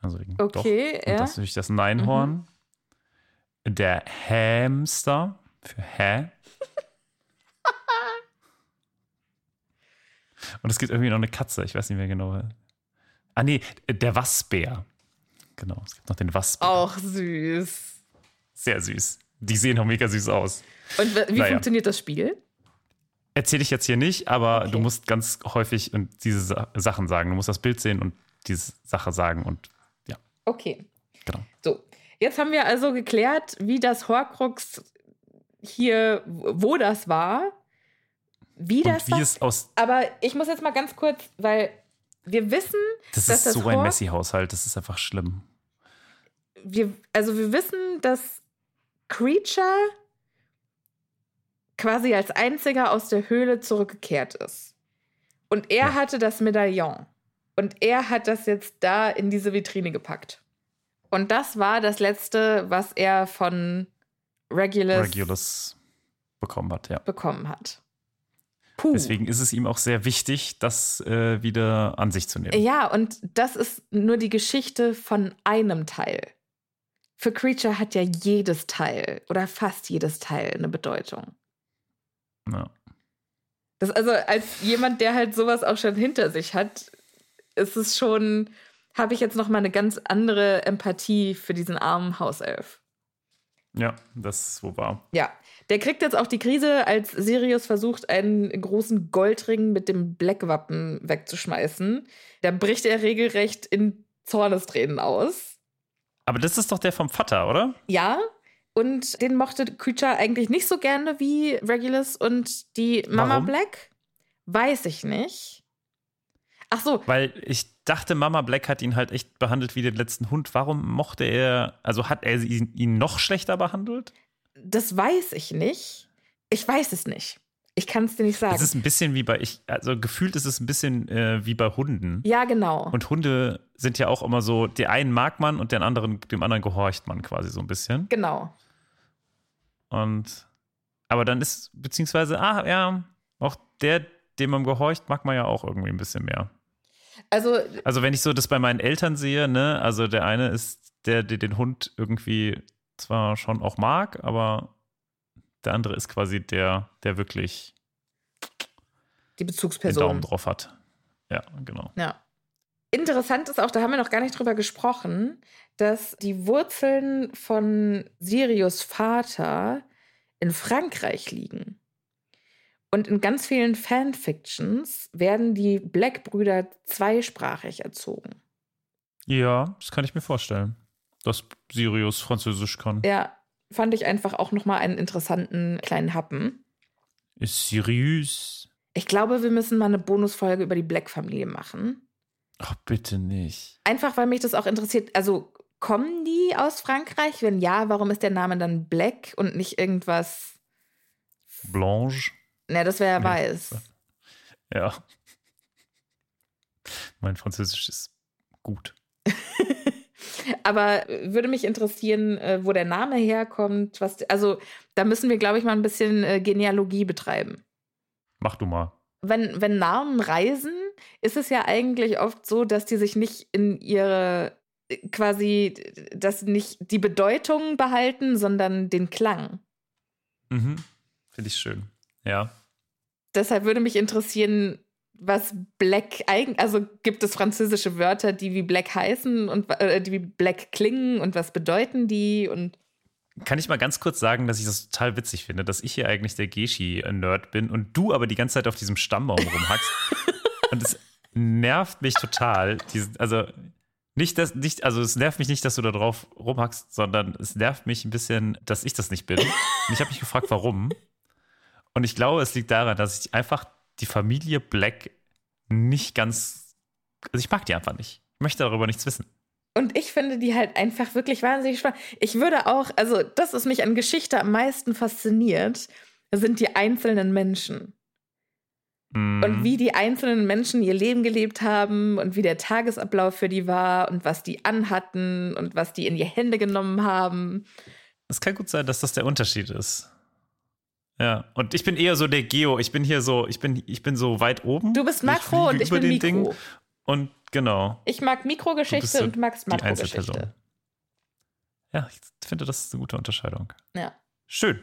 also wegen Okay, Doch, ja. Mhm. und das ist natürlich das Neinhorn, der Hamster für Hä. Und es gibt irgendwie noch eine Katze, ich weiß nicht mehr genau. Ah, nee, der Wassbär. Genau, es gibt noch den Wassbär. Auch süß. Sehr süß. Die sehen auch mega süß aus. Und wie Naja. funktioniert das Spiel? Erzähle ich jetzt hier nicht, aber Okay. du musst ganz häufig diese Sa Sachen sagen. Du musst das Bild sehen und diese Sache sagen und ja, Okay. genau. So, jetzt haben wir also geklärt, wie das Horcrux hier, wo das war, wie das Und wie war. es aus. Aber ich muss jetzt mal ganz kurz, weil wir wissen, Das dass ist das so ein Hor- Messi-Haushalt, das ist einfach schlimm. wir, also wir wissen, dass Creature quasi als einziger aus der Höhle zurückgekehrt ist. Und er Ja. hatte das Medaillon. Und er hat das jetzt da in diese Vitrine gepackt. Und das war das letzte, was er von Regulus, Regulus bekommen hat, ja. bekommen hat. Puh. Deswegen ist es ihm auch sehr wichtig, das äh, wieder an sich zu nehmen. Ja, und das ist nur die Geschichte von einem Teil. Für Creature hat ja jedes Teil oder fast jedes Teil eine Bedeutung. Ja. Das also als jemand, der halt sowas auch schon hinter sich hat, ist es schon, habe ich jetzt noch mal eine ganz andere Empathie für diesen armen Hauself. ja, das ist wohl wahr. Ja, der kriegt jetzt auch die Krise, als Sirius versucht, einen großen Goldring mit dem Black-Wappen wegzuschmeißen. Da bricht er regelrecht in Zornestränen aus. Aber das ist doch der vom Vater, oder? Ja, und den mochte Creature eigentlich nicht so gerne wie Regulus und die Mama Warum? Black. Weiß ich nicht. Ach so, Weil ich dachte, Mama Black hat ihn halt echt behandelt wie den letzten Hund. Warum mochte er, also hat er ihn, ihn noch schlechter behandelt? das weiß ich nicht. Ich weiß es nicht. Ich kann es dir nicht sagen. Es ist ein bisschen wie bei, ich, also gefühlt ist es ein bisschen äh, wie bei Hunden. ja, genau. Und Hunde sind ja auch immer so, den einen mag man und den anderen, dem anderen gehorcht man quasi so ein bisschen. genau. Und aber dann ist, beziehungsweise, ah, ja, auch der, dem man gehorcht, mag man ja auch irgendwie ein bisschen mehr. Also, Also wenn ich so das bei meinen Eltern sehe, ne, also der eine ist der, der den Hund irgendwie zwar schon auch mag, aber der andere ist quasi der, der wirklich die den Bezugsperson. Daumen drauf hat. Ja, genau. Ja. Interessant ist auch, da haben wir noch gar nicht drüber gesprochen, dass die Wurzeln von Sirius Vater in Frankreich liegen. Und in ganz vielen Fanfictions werden die Black-Brüder zweisprachig erzogen. Ja, das kann ich mir vorstellen, dass Sirius Französisch kann. Ja, fand ich einfach auch nochmal einen interessanten kleinen Happen. Ist Sirius. Ich glaube, wir müssen mal eine Bonusfolge über die Black-Familie machen. Ach, bitte nicht. Einfach, weil mich das auch interessiert. Also, kommen die aus Frankreich? Wenn ja, warum ist der Name dann Black und nicht irgendwas. Blanche? Ne, das wäre ja Nee. weiß. Ja. Mein Französisch ist gut. Aber würde mich interessieren, äh, wo der Name herkommt. Was, also, da müssen wir, glaube ich, mal ein bisschen äh, Genealogie betreiben. Mach du mal. Wenn, wenn Namen reisen, ist es ja eigentlich oft so, dass die sich nicht in ihre äh, quasi, dass nicht die Bedeutung behalten, sondern den Klang. Mhm. Finde ich schön. Ja. Deshalb würde mich interessieren, was Black eigen, also gibt es französische Wörter, die wie Black heißen und äh, die wie Black klingen und was bedeuten die und Kann ich mal ganz kurz sagen, dass ich das total witzig finde, dass ich hier eigentlich der Geschi-Nerd bin und du aber die ganze Zeit auf diesem Stammbaum rumhackst. und es nervt mich total. Diesen, also nicht, dass, nicht, also es nervt mich nicht, dass du da drauf rumhackst, sondern es nervt mich ein bisschen, dass ich das nicht bin. Und ich habe mich gefragt, warum. Und ich glaube, es liegt daran, dass ich einfach die Familie Black nicht ganz. Also ich mag die einfach nicht. Ich möchte darüber nichts wissen. Und ich finde die halt einfach wirklich wahnsinnig spannend. Ich würde auch, also das, was mich an Geschichte am meisten fasziniert, sind die einzelnen Menschen. Mhm. Und wie die einzelnen Menschen ihr Leben gelebt haben und wie der Tagesablauf für die war und was die anhatten und was die in die Hände genommen haben. Es kann gut sein, dass das der Unterschied ist. Ja, und ich bin eher so der Geo. Ich bin hier so, ich bin, ich bin so weit oben. Du bist Ich Makro und fliege ich bin Mikro. Ding. Und genau, Ich mag Mikrogeschichte so und magst. Makrogeschichte. Ja, ich finde, das ist eine gute Unterscheidung. Ja. Schön.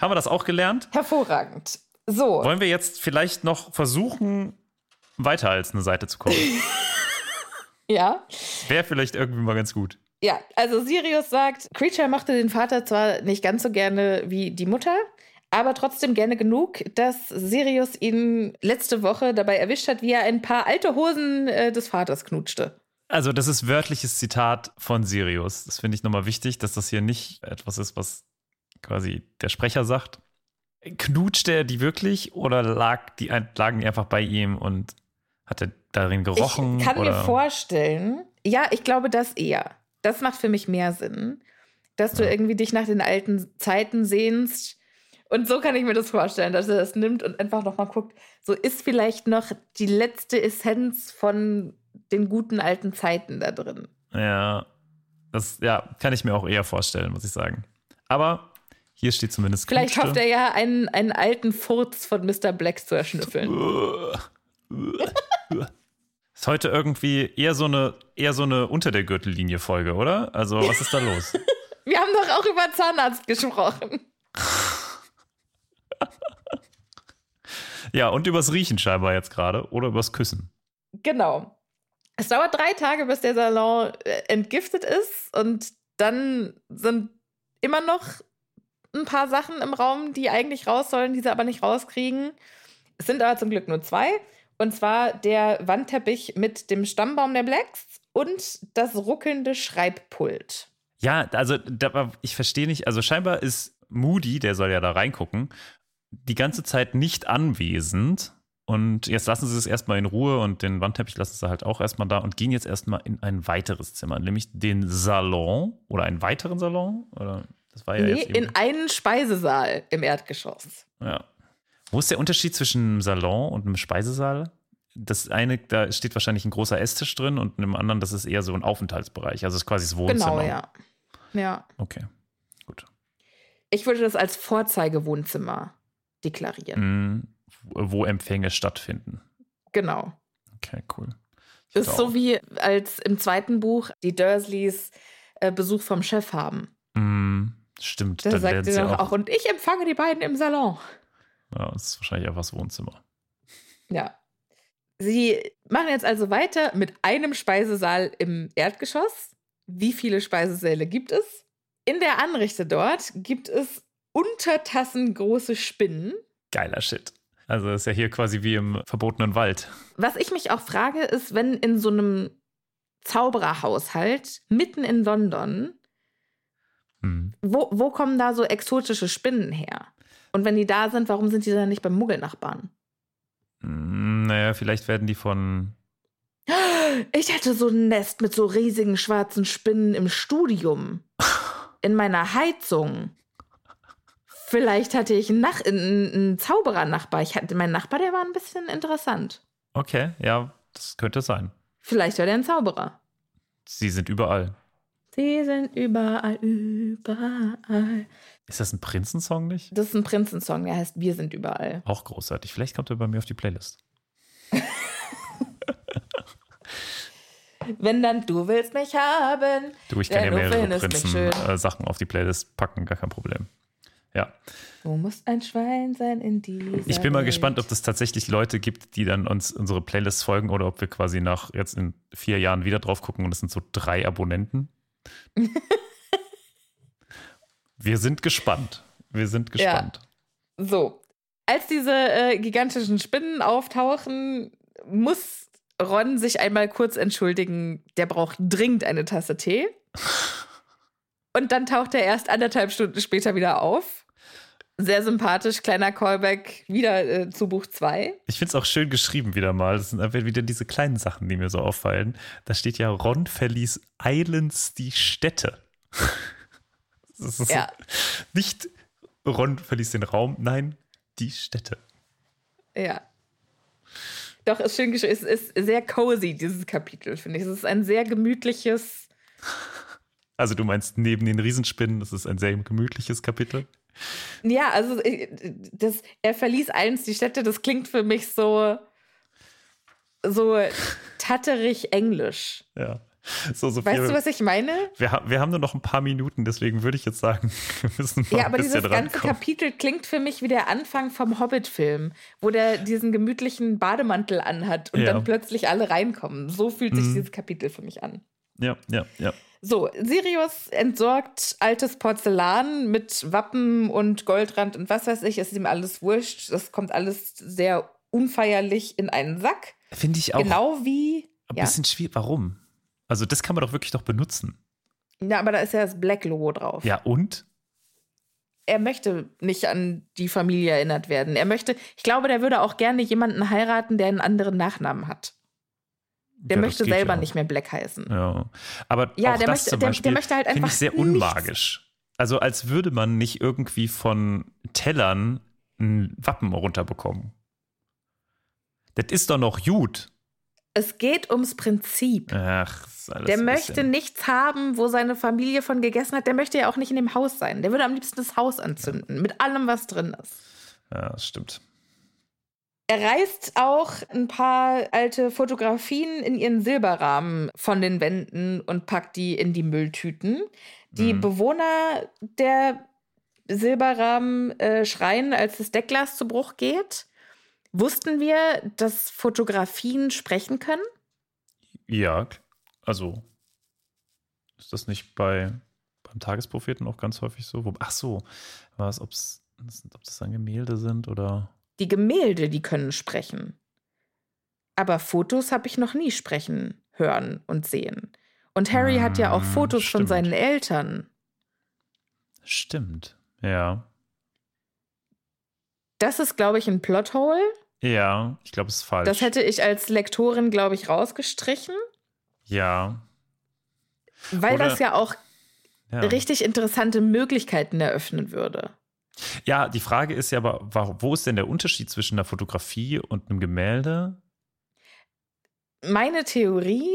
Haben wir das auch gelernt? Hervorragend. So. Wollen wir jetzt vielleicht noch versuchen, weiter als eine Seite zu kommen? Ja. Wäre vielleicht irgendwie mal ganz gut. Ja, also Sirius sagt, Creature mochte den Vater zwar nicht ganz so gerne wie die Mutter, aber trotzdem gerne genug, dass Sirius ihn letzte Woche dabei erwischt hat, wie er ein paar alte Hosen äh, des Vaters knutschte. Also, das ist wörtliches Zitat von Sirius. Das finde ich nochmal wichtig, dass das hier nicht etwas ist, was quasi der Sprecher sagt. Knutschte er die wirklich oder lag die, lagen die einfach bei ihm und hat er darin gerochen? ich kann oder? mir vorstellen, ja, ich glaube das eher. Das macht für mich mehr Sinn, dass du Ja. irgendwie dich nach den alten Zeiten sehnst. Und so kann ich mir das vorstellen, dass er das nimmt und einfach nochmal guckt, so ist vielleicht noch die letzte Essenz von den guten alten Zeiten da drin. Ja, das ja, kann ich mir auch eher vorstellen, muss ich sagen. Aber hier steht zumindest Vielleicht knutschte. hofft er ja, einen, einen alten Furz von Mr. Black zu erschnüffeln. Ist heute irgendwie eher so eine eher so eine unter der Gürtellinie Folge, oder? Also, was ist da los? Wir haben doch auch über Zahnarzt gesprochen. ja, und übers Riechen scheinbar jetzt gerade oder übers Küssen. Genau. Es dauert drei Tage, bis der Salon äh, entgiftet ist und dann sind immer noch ein paar Sachen im Raum, die eigentlich raus sollen, die sie aber nicht rauskriegen. Es sind aber zum Glück nur zwei. Und zwar der Wandteppich mit dem Stammbaum der Blacks und das ruckelnde Schreibpult. Ja, also da, ich verstehe nicht, also scheinbar ist Moody, der soll ja da reingucken, die ganze Zeit nicht anwesend. Und jetzt lassen sie es erstmal in Ruhe und den Wandteppich lassen sie halt auch erstmal da und gehen jetzt erstmal in ein weiteres Zimmer, nämlich den Salon oder einen weiteren Salon. Oder das war ja nee, in einen Speisesaal im Erdgeschoss. ja. Wo ist der Unterschied zwischen einem Salon und einem Speisesaal? Das eine, da steht wahrscheinlich ein großer Esstisch drin und in dem anderen, das ist eher so ein Aufenthaltsbereich. Also es ist quasi das Wohnzimmer. Genau, ja. Ja. Okay, gut. Ich würde das als Vorzeigewohnzimmer deklarieren. Mm, wo Empfänge stattfinden. Genau. Okay, cool. Ich Das ist so wie als im zweiten Buch die Dursleys äh, Besuch vom Chef haben. Mm, stimmt. Da dann sagt werden sie doch auch. auch, und ich empfange die beiden im Salon. Ja, das ist wahrscheinlich einfach das Wohnzimmer. Ja. Sie machen jetzt also weiter mit einem Speisesaal im Erdgeschoss. Wie viele Speisesäle gibt es? In der Anrichte dort gibt es untertassengroße Spinnen. Geiler Shit. Also ist ja hier quasi wie im verbotenen Wald. Was ich mich auch frage, ist, wenn in so einem Zaubererhaushalt mitten in London, hm. wo, wo kommen da so exotische Spinnen her? Und wenn die da sind, warum sind die dann nicht beim Muggelnachbarn? Hm, naja, vielleicht werden die von. Ich hatte so ein Nest mit so riesigen schwarzen Spinnen im Studium. In meiner Heizung. Vielleicht hatte ich einen, Nach einen, einen Zauberer-Nachbar. Ich hatte, mein Nachbar, der war ein bisschen interessant. Okay, ja, das könnte sein. Vielleicht war der ein Zauberer. Sie sind überall. Sie sind überall, überall. Ist das ein Prinzensong nicht? Das ist ein Prinzensong, der heißt Wir sind überall. Auch großartig. Vielleicht kommt er bei mir auf die Playlist. Wenn dann du willst mich haben. Du, ich kann ja mehrere Prinzen-Sachen äh, auf die Playlist packen, gar kein Problem. Ja. Du musst ein Schwein sein in dieser Ich bin mal Welt. gespannt, ob es tatsächlich Leute gibt, die dann uns unsere Playlists folgen oder ob wir quasi nach jetzt in vier Jahren wieder drauf gucken und es sind so drei Abonnenten. wir sind gespannt. Wir sind gespannt. Ja. So. Als diese äh, gigantischen Spinnen auftauchen, muss Ron sich einmal kurz entschuldigen. Der braucht dringend eine Tasse Tee. Und dann taucht er erst anderthalb Stunden später wieder auf. Sehr sympathisch, kleiner Callback wieder äh, zu Buch 2. Ich finde es auch schön geschrieben wieder mal. Das sind einfach wieder diese kleinen Sachen, die mir so auffallen. Da steht ja, Ron verließ Islands die Städte. Das ist ja. so, nicht Ron verließ den Raum, nein, die Städte. Ja. Doch, ist schön geschrieben. Es ist sehr cozy, dieses Kapitel, finde ich. Es ist ein sehr gemütliches. Also, du meinst neben den Riesenspinnen, das ist ein sehr gemütliches Kapitel? Ja, also äh, das, er verließ eins die Städte, das klingt für mich so, so tatterig englisch. Ja. So, Sophia, weißt du, was ich meine? Wir, wir haben nur noch ein paar Minuten, deswegen würde ich jetzt sagen, wir müssen mal Ja, aber dieses ganze Kapitel klingt für mich wie der Anfang vom Hobbit-Film, wo der diesen gemütlichen Bademantel anhat und ja. dann plötzlich alle reinkommen. So fühlt sich mhm. dieses Kapitel für mich an. Ja, ja, ja. So, Sirius entsorgt altes Porzellan mit Wappen und Goldrand und was weiß ich. Es ist ihm alles wurscht. Das kommt alles sehr unfeierlich in einen Sack. Finde ich auch. Genau wie. Ein ja? bisschen schwierig. Warum? Also, das kann man doch wirklich doch benutzen. Ja, aber da ist ja das Black-Logo drauf. Ja, und? Er möchte nicht an die Familie erinnert werden. Er möchte, ich glaube, der würde auch gerne jemanden heiraten, der einen anderen Nachnamen hat. Der ja, möchte selber ja nicht mehr Black heißen. Ja, aber ja, der, möchte, der, der möchte halt einfach finde ich sehr unmagisch. Also als würde man nicht irgendwie von Tellern ein Wappen runterbekommen. Das ist doch noch gut. Es geht ums Prinzip. Ach, der möchte nichts haben, wo seine Familie von gegessen hat. Der möchte ja auch nicht in dem Haus sein. Der würde am liebsten das Haus anzünden, mit allem, was drin ist. Ja, das stimmt. Er reißt auch ein paar alte Fotografien in ihren Silberrahmen von den Wänden und packt die in die Mülltüten. Die mhm. Bewohner der Silberrahmen äh, schreien, als das Deckglas zu Bruch geht. Wussten wir, dass Fotografien sprechen können? Ja, also ist das nicht bei beim Tagespropheten auch ganz häufig so? Ach so, was, ob's, ob das dann Gemälde sind oder die Gemälde, die können sprechen. Aber Fotos habe ich noch nie sprechen, hören und sehen. Und Harry hm, hat ja auch hm, Fotos stimmt. von seinen Eltern. Stimmt, ja. Das ist, glaube ich, ein Plothole. Ja, ich glaube, es ist falsch. Das hätte ich als Lektorin, glaube ich, rausgestrichen. Ja. Weil Oder, das ja auch ja. richtig interessante Möglichkeiten eröffnen würde. Ja, die Frage ist ja aber, wo ist denn der Unterschied zwischen einer Fotografie und einem Gemälde? Meine Theorie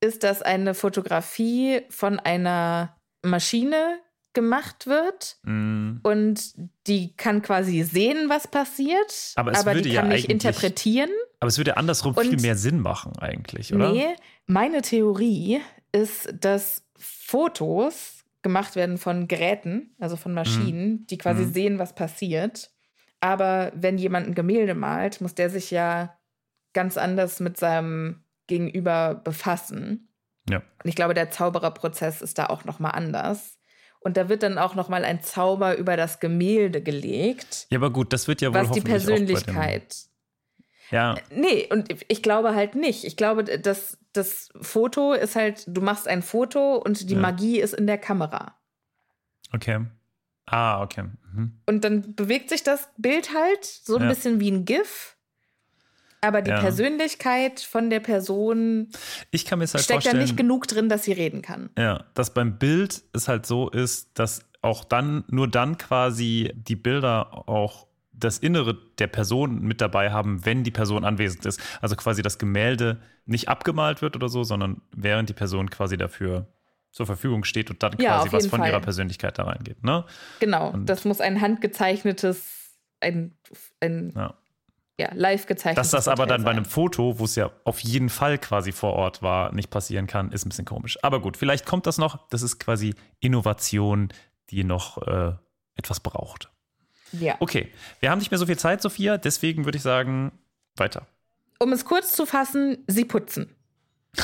ist, dass eine Fotografie von einer Maschine gemacht wird mm. und die kann quasi sehen, was passiert, aber, aber die kann ja nicht interpretieren. Aber es würde andersrum und viel mehr Sinn machen eigentlich, oder? Nee, meine Theorie ist, dass Fotos gemacht werden von Geräten, also von Maschinen, mhm. die quasi mhm. sehen, was passiert. Aber wenn jemand ein Gemälde malt, muss der sich ja ganz anders mit seinem Gegenüber befassen. Ja. Und ich glaube, der Zaubererprozess ist da auch noch mal anders. Und da wird dann auch noch mal ein Zauber über das Gemälde gelegt. Ja, aber gut, das wird ja wohl was die Persönlichkeit. Ja. Nee, und ich glaube halt nicht. Ich glaube, dass das Foto ist halt, du machst ein Foto und die ja. Magie ist in der Kamera. Okay. Ah, okay. Mhm. Und dann bewegt sich das Bild halt so ein ja. bisschen wie ein GIF. Aber die ja. Persönlichkeit von der Person ich kann halt steckt da nicht genug drin, dass sie reden kann. Ja, dass beim Bild es halt so ist, dass auch dann, nur dann quasi die Bilder auch das Innere der Person mit dabei haben, wenn die Person anwesend ist. Also quasi das Gemälde nicht abgemalt wird oder so, sondern während die Person quasi dafür zur Verfügung steht und dann ja, quasi was von Fall. ihrer Persönlichkeit da reingeht. Ne? Genau, und das muss ein handgezeichnetes, ein, ein ja ja, live gezeichnet. Dass das aber dann bei einem Foto, wo es ja auf jeden Fall quasi vor Ort war, nicht passieren kann, ist ein bisschen komisch. Aber gut, vielleicht kommt das noch. Das ist quasi Innovation, die noch äh, etwas braucht. Ja. Okay, wir haben nicht mehr so viel Zeit, Sophia, deswegen würde ich sagen, weiter. Um es kurz zu fassen, sie putzen.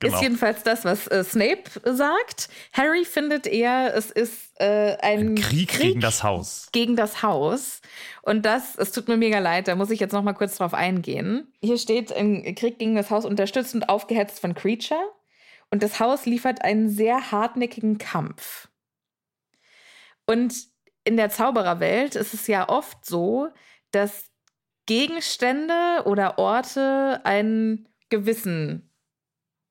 Genau. Ist jedenfalls das, was äh, Snape sagt. Harry findet eher, es ist äh, ein, ein Krieg, Krieg, gegen das Haus. Gegen das Haus. Und das, es tut mir mega leid, da muss ich jetzt noch mal kurz drauf eingehen. Hier steht, ein Krieg gegen das Haus unterstützt und aufgehetzt von Creature. Und das Haus liefert einen sehr hartnäckigen Kampf. Und in der Zaubererwelt ist es ja oft so, dass Gegenstände oder Orte einen gewissen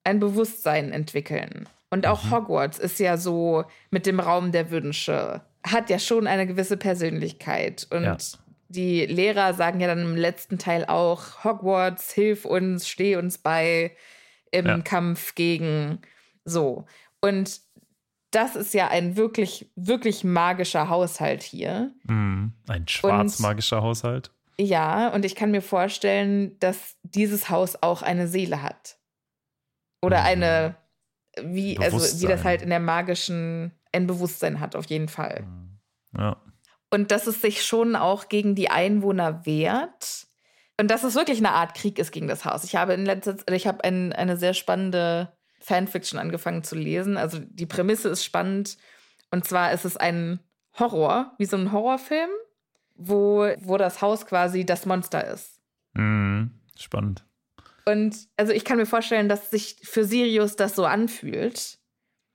ein Bewusstsein entwickeln. Und auch mhm. Hogwarts ist ja so mit dem Raum der Wünsche, hat ja schon eine gewisse Persönlichkeit. Und ja. die Lehrer sagen ja dann im letzten Teil auch, Hogwarts, hilf uns, steh uns bei im ja. Kampf gegen so. Und das ist ja ein wirklich, wirklich magischer Haushalt hier. Mhm. Ein schwarz-magischer Haushalt. Ja, und ich kann mir vorstellen, dass dieses Haus auch eine Seele hat. Oder mhm. eine, wie, also wie das halt in der magischen, ein Bewusstsein hat, auf jeden Fall. Mhm. Ja. Und dass es sich schon auch gegen die Einwohner wehrt. Und dass es wirklich eine Art Krieg ist gegen das Haus. Ich habe in letzter Zeit, ich habe ein, eine sehr spannende Fanfiction angefangen zu lesen. Also die Prämisse ist spannend. Und zwar ist es ein Horror, wie so ein Horrorfilm, wo, wo das Haus quasi das Monster ist. Mhm. Spannend. Und also ich kann mir vorstellen, dass sich für Sirius das so anfühlt.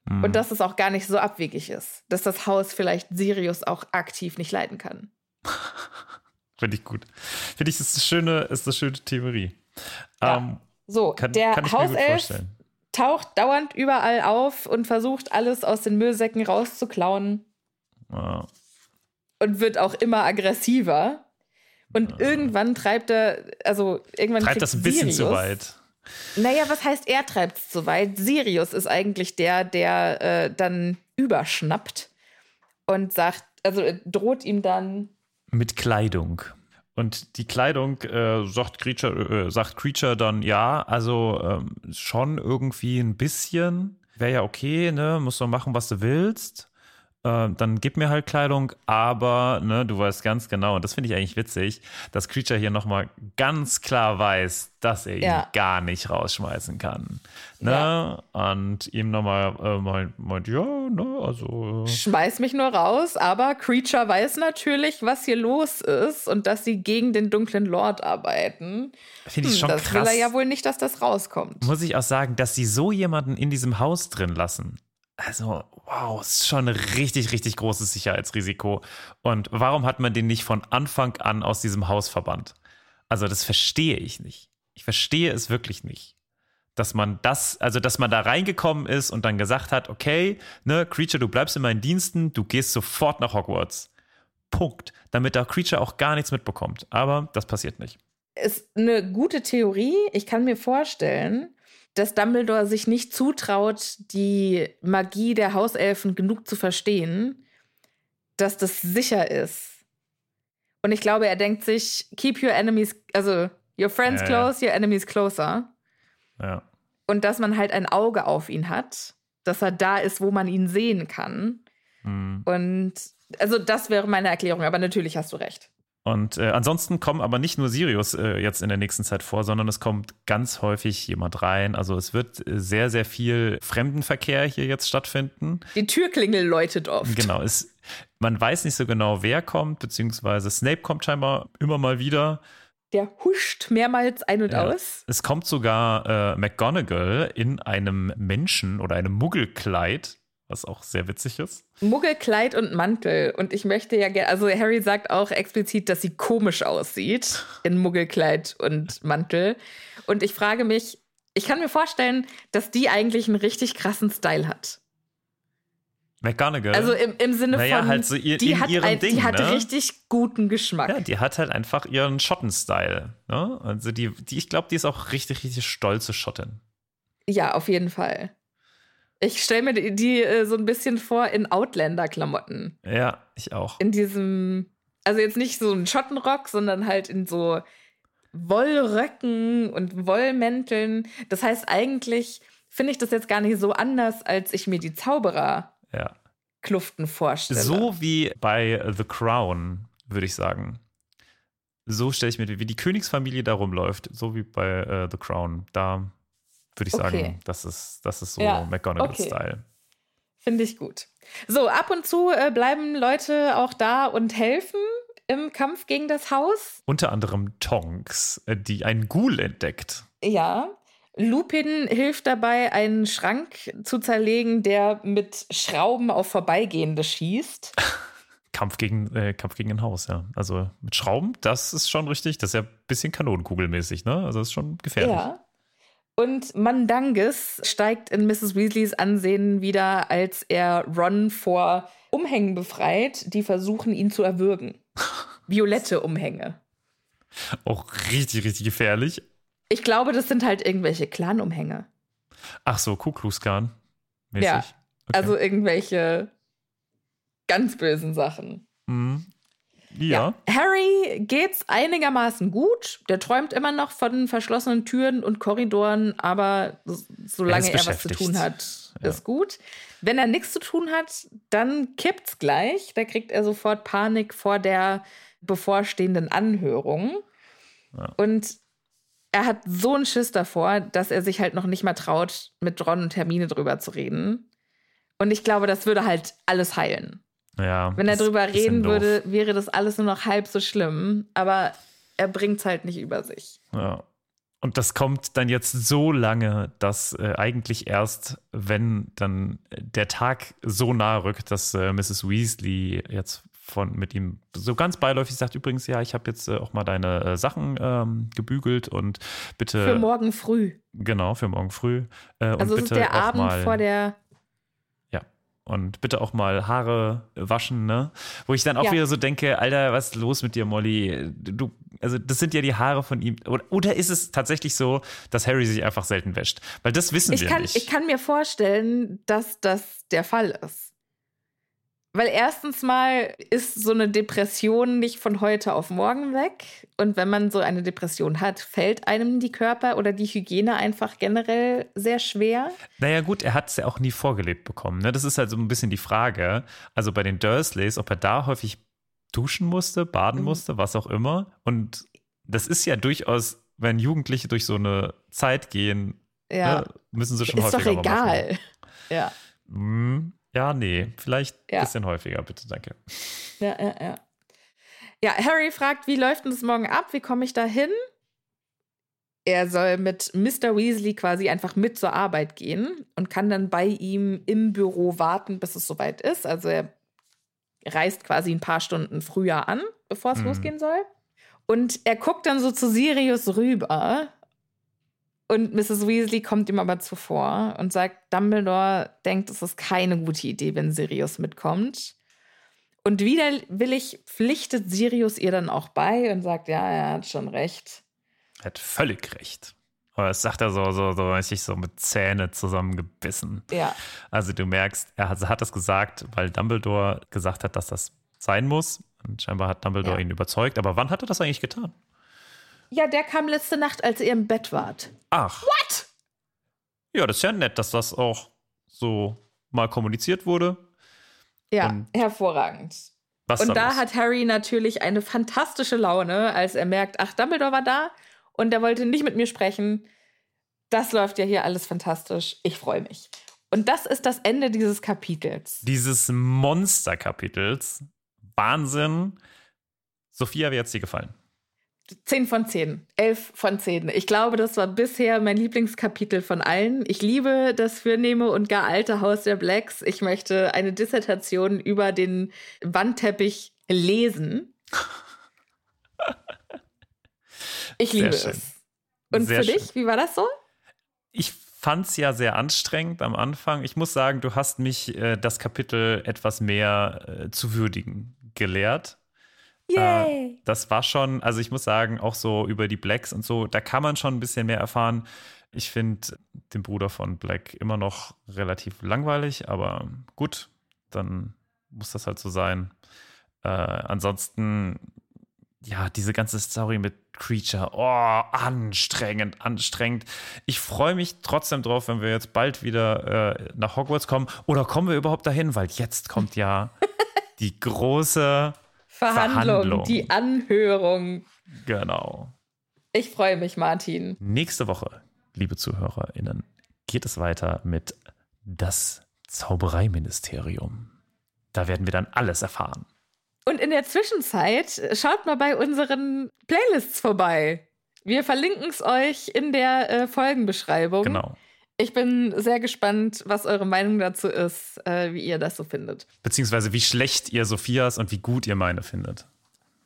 Mhm. Und dass es auch gar nicht so abwegig ist. Dass das Haus vielleicht Sirius auch aktiv nicht leiten kann. Finde ich gut. Finde ich, ist eine schöne, ist eine schöne Theorie. Ja. Ähm, so, kann, der kann Hauself taucht dauernd überall auf und versucht, alles aus den Müllsäcken rauszuklauen. Ja. Und wird auch immer aggressiver. Und irgendwann treibt er, also irgendwann treibt das ein bisschen Sirius, zu weit. Naja, was heißt, er treibt es zu weit? Sirius ist eigentlich der, der äh, dann überschnappt und sagt, also droht ihm dann. Mit Kleidung. Und die Kleidung äh, sagt, Creature, äh, sagt Creature dann, ja, also ähm, schon irgendwie ein bisschen. Wäre ja okay, ne? Musst du machen, was du willst äh, dann gib mir halt Kleidung, aber ne, du weißt ganz genau, und das finde ich eigentlich witzig, dass Creature hier nochmal ganz klar weiß, dass er ja. ihn gar nicht rausschmeißen kann. Ne? Ja. Und ihm nochmal äh, meint, meint, ja, ne, also. Äh. Schmeiß mich nur raus, aber Creature weiß natürlich, was hier los ist und dass sie gegen den dunklen Lord arbeiten. Finde ich hm, schon das krass. will er ja wohl nicht, dass das rauskommt. Muss ich auch sagen, dass sie so jemanden in diesem Haus drin lassen. Also, wow, ist schon ein richtig, richtig großes Sicherheitsrisiko. Und warum hat man den nicht von Anfang an aus diesem Haus verbannt? Also, das verstehe ich nicht. Ich verstehe es wirklich nicht. Dass man das, also dass man da reingekommen ist und dann gesagt hat, okay, ne, Creature, du bleibst in meinen Diensten, du gehst sofort nach Hogwarts. Punkt. Damit der Creature auch gar nichts mitbekommt. Aber das passiert nicht. Ist eine gute Theorie. Ich kann mir vorstellen, dass Dumbledore sich nicht zutraut, die Magie der Hauselfen genug zu verstehen, dass das sicher ist. Und ich glaube, er denkt sich, keep your enemies, also your friends ja, close, ja. your enemies closer. Ja. Und dass man halt ein Auge auf ihn hat, dass er da ist, wo man ihn sehen kann. Mhm. Und also das wäre meine Erklärung, aber natürlich hast du recht. Und äh, ansonsten kommen aber nicht nur Sirius äh, jetzt in der nächsten Zeit vor, sondern es kommt ganz häufig jemand rein. Also es wird äh, sehr, sehr viel Fremdenverkehr hier jetzt stattfinden. Die Türklingel läutet oft. Genau, es, man weiß nicht so genau, wer kommt, beziehungsweise Snape kommt scheinbar immer mal wieder. Der huscht mehrmals ein und ja. aus. Es kommt sogar äh, McGonagall in einem Menschen- oder einem Muggelkleid was auch sehr witzig ist. Muggelkleid und Mantel. Und ich möchte ja gerne, also Harry sagt auch explizit, dass sie komisch aussieht in Muggelkleid und Mantel. Und ich frage mich, ich kann mir vorstellen, dass die eigentlich einen richtig krassen Style hat. McGonagall. Also im, im Sinne naja, von, halt so ihr, die, hat ein, Ding, die hat ne? richtig guten Geschmack. Ja, die hat halt einfach ihren Schotten-Style. Ne? Also die, die ich glaube, die ist auch richtig, richtig stolze Schottin. Ja, auf jeden Fall. Ich stelle mir die, die äh, so ein bisschen vor in Outlander-Klamotten. Ja, ich auch. In diesem, also jetzt nicht so ein Schottenrock, sondern halt in so Wollröcken und Wollmänteln. Das heißt, eigentlich finde ich das jetzt gar nicht so anders, als ich mir die Zauberer ja. Kluften vorstelle. So wie bei The Crown, würde ich sagen. So stelle ich mir, wie die Königsfamilie da rumläuft, so wie bei uh, The Crown. Da würde ich okay. sagen, das ist, das ist so ja. McGonagall-Style. Okay. Finde ich gut. So, ab und zu äh, bleiben Leute auch da und helfen im Kampf gegen das Haus. Unter anderem Tonks, äh, die einen Ghoul entdeckt. Ja. Lupin hilft dabei, einen Schrank zu zerlegen, der mit Schrauben auf Vorbeigehende schießt. Kampf gegen, äh, Kampf gegen ein Haus, ja. Also mit Schrauben, das ist schon richtig. Das ist ja ein bisschen kanonenkugelmäßig, ne? Also das ist schon gefährlich. Ja. Und Mandanges steigt in Mrs. Weasleys Ansehen wieder, als er Ron vor Umhängen befreit, die versuchen, ihn zu erwürgen. Violette Umhänge. Auch richtig, richtig gefährlich. Ich glaube, das sind halt irgendwelche Clan-Umhänge. Ach so, Ku Klux Klan. Ja, okay. also irgendwelche ganz bösen Sachen. Mhm. Ja. ja. Harry geht's einigermaßen gut. Der träumt immer noch von verschlossenen Türen und Korridoren, aber solange er, er was zu tun hat, ja. ist gut. Wenn er nichts zu tun hat, dann kippt's gleich. Da kriegt er sofort Panik vor der bevorstehenden Anhörung. Ja. Und er hat so einen Schiss davor, dass er sich halt noch nicht mal traut, mit Ron und Hermine drüber zu reden. Und ich glaube, das würde halt alles heilen. Ja, Wenn er drüber reden würde, wäre das alles nur noch halb so schlimm. Aber er bringt es halt nicht über sich. Ja. Und das kommt dann jetzt so lange, dass äh, eigentlich erst, wenn dann der Tag so nahe rückt, dass äh, Mrs. Weasley jetzt von mit ihm so ganz beiläufig sagt, übrigens, ja, ich habe jetzt äh, auch mal deine äh, Sachen ähm, gebügelt und bitte. Für morgen früh. Genau, für morgen früh. Äh, also und bitte der Abend mal, vor der und bitte auch mal Haare waschen, ne? Wo ich dann auch ja. wieder so denke, Alter, was ist los mit dir, Molly? Du, also das sind ja die Haare von ihm. Oder, oder ist es tatsächlich so, dass Harry sich einfach selten wäscht? Weil das wissen ich wir kann, nicht. Ich kann mir vorstellen, dass das der Fall ist. Weil erstens mal ist so eine Depression nicht von heute auf morgen weg. Und wenn man so eine Depression hat, fällt einem die Körper oder die Hygiene einfach generell sehr schwer. Naja, gut, er hat es ja auch nie vorgelebt bekommen. Ne? Das ist halt so ein bisschen die Frage. Also bei den Dursleys, ob er da häufig duschen musste, baden mhm. musste, was auch immer. Und das ist ja durchaus, wenn Jugendliche durch so eine Zeit gehen, ja. ne, müssen sie schon ist häufiger doch egal. Machen. Ja. Mhm. Ja, nee, vielleicht ein ja. bisschen häufiger, bitte, danke. Ja, ja, ja. Ja, Harry fragt, wie läuft denn das morgen ab? Wie komme ich da hin? Er soll mit Mr. Weasley quasi einfach mit zur Arbeit gehen und kann dann bei ihm im Büro warten, bis es soweit ist. Also er reist quasi ein paar Stunden früher an, bevor es mhm. losgehen soll. Und er guckt dann so zu Sirius rüber und Mrs. Weasley kommt ihm aber zuvor und sagt, Dumbledore denkt, es ist keine gute Idee, wenn Sirius mitkommt. Und widerwillig pflichtet Sirius ihr dann auch bei und sagt, ja, er hat schon recht. Er hat völlig recht. Aber das sagt er so, so, so richtig so mit Zähne zusammengebissen. Ja. Also du merkst, er hat, hat das gesagt, weil Dumbledore gesagt hat, dass das sein muss. Und scheinbar hat Dumbledore ja. ihn überzeugt. Aber wann hat er das eigentlich getan? Ja, der kam letzte Nacht, als ihr im Bett wart. Ach. What? Ja, das ist ja nett, dass das auch so mal kommuniziert wurde. Ja, Und hervorragend. Was und da los? hat Harry natürlich eine fantastische Laune, als er merkt, ach, Dumbledore war da und er wollte nicht mit mir sprechen. Das läuft ja hier alles fantastisch. Ich freue mich. Und das ist das Ende dieses Kapitels. Dieses Monsterkapitels. Wahnsinn. Sophia, wie hat es dir gefallen? 10 von 10, 11 von 10. Ich glaube, das war bisher mein Lieblingskapitel von allen. Ich liebe das fürnehme und gar alte Haus der Blacks. Ich möchte eine Dissertation über den Wandteppich lesen. Ich liebe schön. es. Und Sehr für dich, wie war das so? Ich fand es ja sehr anstrengend am Anfang. Ich muss sagen, du hast mich äh, das Kapitel etwas mehr äh, zu würdigen gelehrt. Äh, das war schon, also ich muss sagen, auch so über die Blacks und so, da kann man schon ein bisschen mehr erfahren. Ich finde den Bruder von Black immer noch relativ langweilig, aber gut, dann muss das halt so sein. Äh, ansonsten, ja, diese ganze Story mit Creature, oh, anstrengend, anstrengend. Ich freue mich trotzdem drauf, wenn wir jetzt bald wieder äh, nach Hogwarts kommen. Oder kommen wir überhaupt dahin? Weil jetzt kommt ja die große Verhandlung, Verhandlung. die Anhörung. Genau. Ich freue mich, Martin. Nächste Woche, liebe ZuhörerInnen, geht es weiter mit das Zaubereiministerium. Da werden wir dann alles erfahren. Und in der Zwischenzeit äh, schaut mal bei unseren Playlists vorbei. Wir verlinken es euch in der äh, Folgenbeschreibung. Genau. Ich bin sehr gespannt, was eure Meinung dazu ist, äh, wie ihr das so findet. Beziehungsweise wie schlecht ihr Sophias und wie gut ihr meine findet.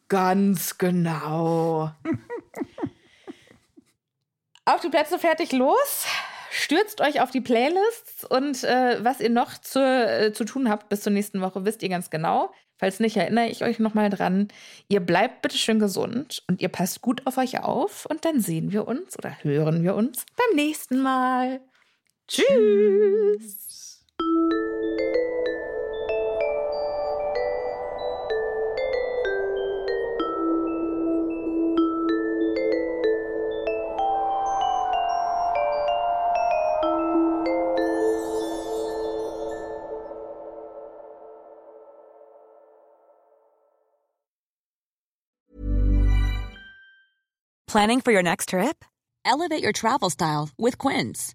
Ganz genau. auf die Plätze fertig los. Stürzt euch auf die Playlists und äh, was ihr noch zu, äh, zu tun habt bis zur nächsten Woche, wisst ihr ganz genau. Falls nicht, erinnere ich euch nochmal dran. Ihr bleibt bitte schön gesund und ihr passt gut auf euch auf und dann sehen wir uns oder hören wir uns beim nächsten Mal. Tschüss. Planning for your next trip? Elevate your travel style with Quince.